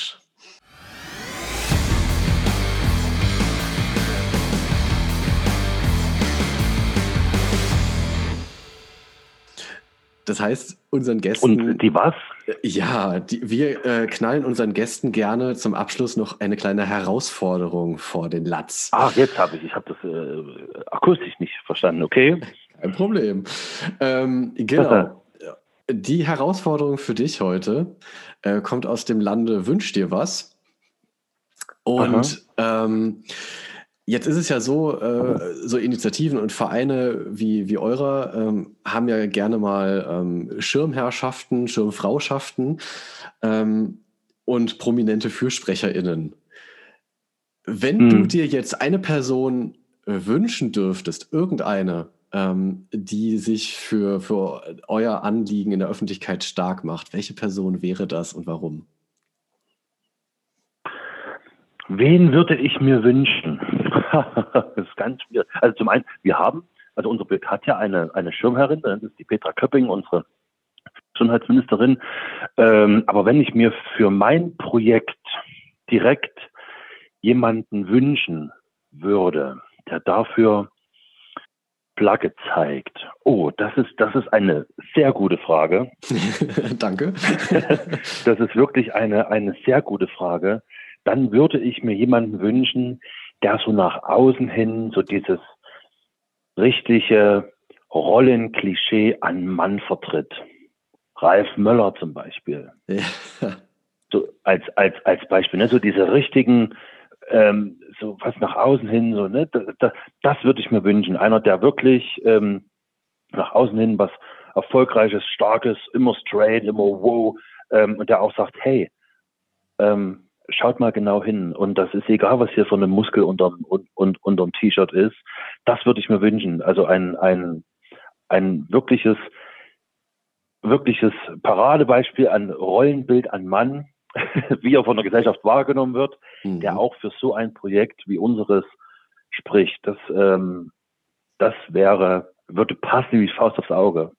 Das heißt, unseren Gästen. Und die was? Ja, die, wir äh, knallen unseren Gästen gerne zum Abschluss noch eine kleine Herausforderung vor den Latz. Ach, jetzt habe ich. Ich habe das äh, akustisch nicht verstanden, okay? Kein Problem. Ähm, genau. Die Herausforderung für dich heute äh, kommt aus dem Lande Wünsch dir was. Und ähm, Jetzt ist es ja so, äh, so Initiativen und Vereine wie, wie eure ähm, haben ja gerne mal ähm, Schirmherrschaften, Schirmfrauschaften ähm, und prominente FürsprecherInnen. Wenn hm. du dir jetzt eine Person äh, wünschen dürftest, irgendeine, ähm, die sich für, für euer Anliegen in der Öffentlichkeit stark macht, welche Person wäre das und warum? Wen würde ich mir wünschen? das ist ganz schwierig. Also zum einen, wir haben, also unsere Bild hat ja eine, eine Schirmherrin, das ist die Petra Köpping, unsere Gesundheitsministerin. Ähm, aber wenn ich mir für mein Projekt direkt jemanden wünschen würde, der dafür Flagge zeigt. Oh, das ist, das ist eine sehr gute Frage. Danke. das ist wirklich eine, eine sehr gute Frage dann würde ich mir jemanden wünschen, der so nach außen hin so dieses richtige Rollenklischee an Mann vertritt. Ralf Möller zum Beispiel. Ja. So als, als, als Beispiel, ne? so diese richtigen, ähm, so was nach außen hin, so, ne? Das, das, das würde ich mir wünschen. Einer, der wirklich ähm, nach außen hin was Erfolgreiches, Starkes, immer straight, immer wow, ähm, und der auch sagt, hey, ähm, schaut mal genau hin. Und das ist egal, was hier von einem Muskel unterm, und, und, unterm T-Shirt ist. Das würde ich mir wünschen. Also ein, ein, ein wirkliches, wirkliches Paradebeispiel an Rollenbild an Mann, wie er von der Gesellschaft wahrgenommen wird, mhm. der auch für so ein Projekt wie unseres spricht. Das, ähm, das wäre, würde passen wie Faust aufs Auge.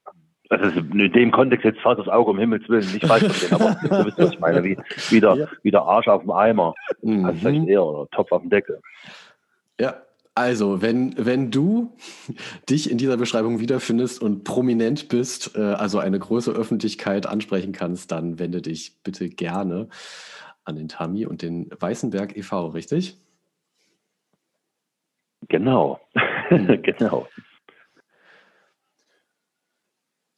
Also in dem Kontext jetzt Faust aufs Auge, um Himmels Willen, nicht falsch verstehen, aber du wisst, was ich meine, wie, wie, der, ja. wie der Arsch auf dem Eimer, mhm. also vielleicht eher, oder Topf auf dem Deckel. Ja, also, wenn, wenn du dich in dieser Beschreibung wiederfindest und prominent bist, äh, also eine große Öffentlichkeit ansprechen kannst, dann wende dich bitte gerne an den Tami und den Weißenberg e.V., richtig? Genau, mhm. genau.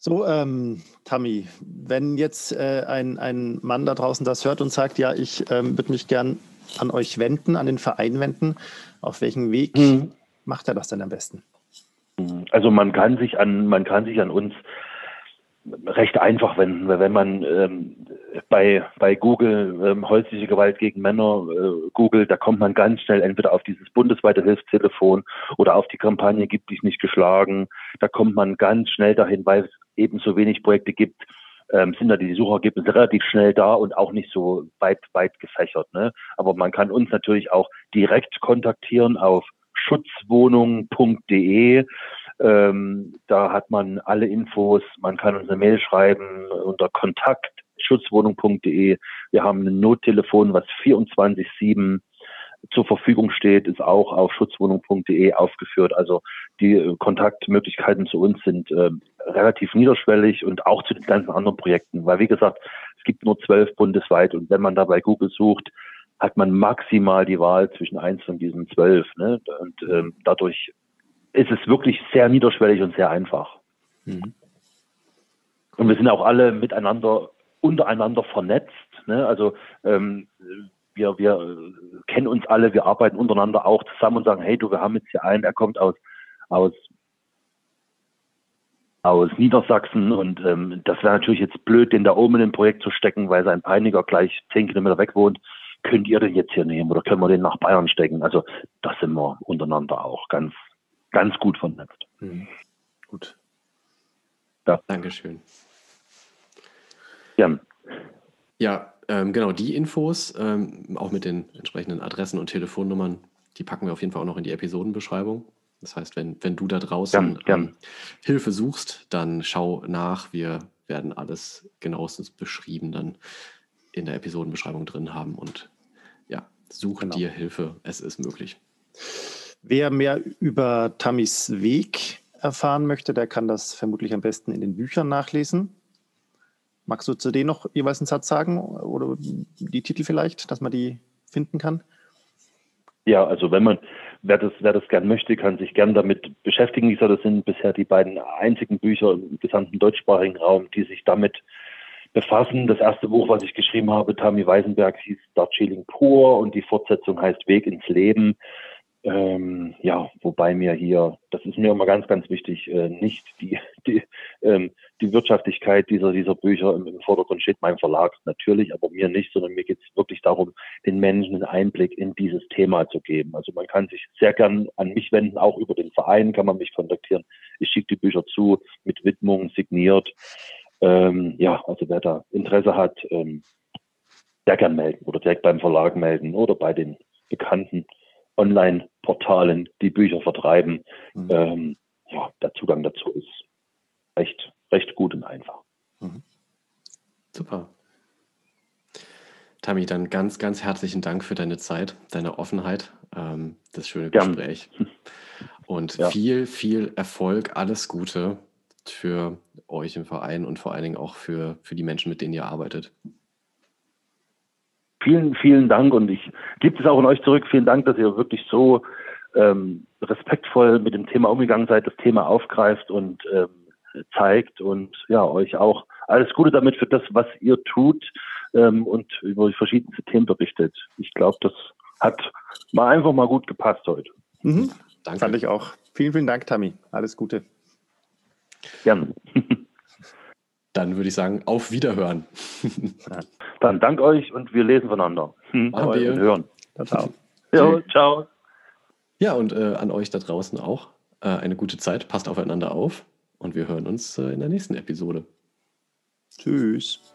So, ähm, Tammy, wenn jetzt äh, ein, ein Mann da draußen das hört und sagt, ja, ich ähm, würde mich gern an euch wenden, an den Verein wenden, auf welchem Weg mhm. macht er das denn am besten? Also man kann sich an, man kann sich an uns recht einfach wenden, wenn man ähm, bei, bei Google ähm, häusliche Gewalt gegen Männer äh, googelt, da kommt man ganz schnell entweder auf dieses bundesweite Hilfstelefon oder auf die Kampagne Gibt dich nicht geschlagen. Da kommt man ganz schnell dahin, weil es eben so wenig Projekte gibt, ähm, sind da die Suchergebnisse relativ schnell da und auch nicht so weit, weit gefächert. Ne? Aber man kann uns natürlich auch direkt kontaktieren auf schutzwohnung.de. Ähm, da hat man alle Infos. Man kann uns eine Mail schreiben unter kontakt schutzwohnung.de. Wir haben ein Nottelefon, was 24-7 zur Verfügung steht, ist auch auf schutzwohnung.de aufgeführt. Also die äh, Kontaktmöglichkeiten zu uns sind äh, relativ niederschwellig und auch zu den ganzen anderen Projekten. Weil wie gesagt, es gibt nur zwölf bundesweit und wenn man da bei Google sucht, hat man maximal die Wahl zwischen eins von diesen zwölf. Ne? Und ähm, dadurch ist es wirklich sehr niederschwellig und sehr einfach. Mhm. Und wir sind auch alle miteinander, untereinander vernetzt. Ne? Also ähm, wir, wir äh, kennen uns alle, wir arbeiten untereinander auch zusammen und sagen, hey du, wir haben jetzt hier einen, er kommt aus, aus, aus Niedersachsen und ähm, das wäre natürlich jetzt blöd, den da oben in ein Projekt zu stecken, weil sein Peiniger gleich zehn Kilometer weg wohnt. Könnt ihr den jetzt hier nehmen oder können wir den nach Bayern stecken? Also das sind wir untereinander auch ganz, ganz gut vernetzt. Mhm. Gut. Ja. Dankeschön. Ja. Ja, ähm, genau, die Infos, ähm, auch mit den entsprechenden Adressen und Telefonnummern, die packen wir auf jeden Fall auch noch in die Episodenbeschreibung. Das heißt, wenn, wenn du da draußen gern, gern. Ähm, Hilfe suchst, dann schau nach. Wir werden alles genauestens beschrieben dann in der Episodenbeschreibung drin haben. Und ja, suche genau. dir Hilfe. Es ist möglich. Wer mehr über Tamis Weg erfahren möchte, der kann das vermutlich am besten in den Büchern nachlesen. Magst du zu denen noch jeweils einen Satz sagen oder die Titel vielleicht, dass man die finden kann? Ja, also wenn man, wer das, wer das gern möchte, kann sich gern damit beschäftigen. Das sind bisher die beiden einzigen Bücher im gesamten deutschsprachigen Raum, die sich damit befassen. Das erste Buch, was ich geschrieben habe, Tami Weisenberg, hieß Darjeeling pur und die Fortsetzung heißt Weg ins Leben. Ähm, ja, wobei mir hier, das ist mir immer ganz, ganz wichtig, äh, nicht die, die, ähm, die Wirtschaftlichkeit dieser, dieser Bücher im, im Vordergrund steht, mein Verlag natürlich, aber mir nicht, sondern mir geht es wirklich darum, den Menschen einen Einblick in dieses Thema zu geben. Also man kann sich sehr gern an mich wenden, auch über den Verein kann man mich kontaktieren. Ich schicke die Bücher zu, mit Widmung, signiert. Ähm, ja, also wer da Interesse hat, ähm, sehr gern melden oder direkt beim Verlag melden oder bei den bekannten Online-Portalen, die Bücher vertreiben. Mhm. Ähm, ja, der Zugang dazu ist recht, recht gut und einfach. Mhm. Super. Tami, dann ganz, ganz herzlichen Dank für deine Zeit, deine Offenheit, ähm, das schöne Gern. Gespräch. Und ja. viel, viel Erfolg, alles Gute für euch im Verein und vor allen Dingen auch für, für die Menschen, mit denen ihr arbeitet. Vielen, vielen Dank und ich gebe es auch an euch zurück. Vielen Dank, dass ihr wirklich so ähm, respektvoll mit dem Thema umgegangen seid, das Thema aufgreift und ähm, zeigt und ja, euch auch alles Gute damit für das, was ihr tut ähm, und über die verschiedensten Themen berichtet. Ich glaube, das hat mal einfach mal gut gepasst heute. Mhm. Danke. Fand ich auch. Vielen, vielen Dank, Tammy. Alles Gute. Gerne. Dann würde ich sagen, auf Wiederhören. Dann dank euch und wir lesen voneinander. Hm. Machen wir. hören. Ciao. Ja, ciao. Ja, und äh, an euch da draußen auch äh, eine gute Zeit. Passt aufeinander auf und wir hören uns äh, in der nächsten Episode. Tschüss.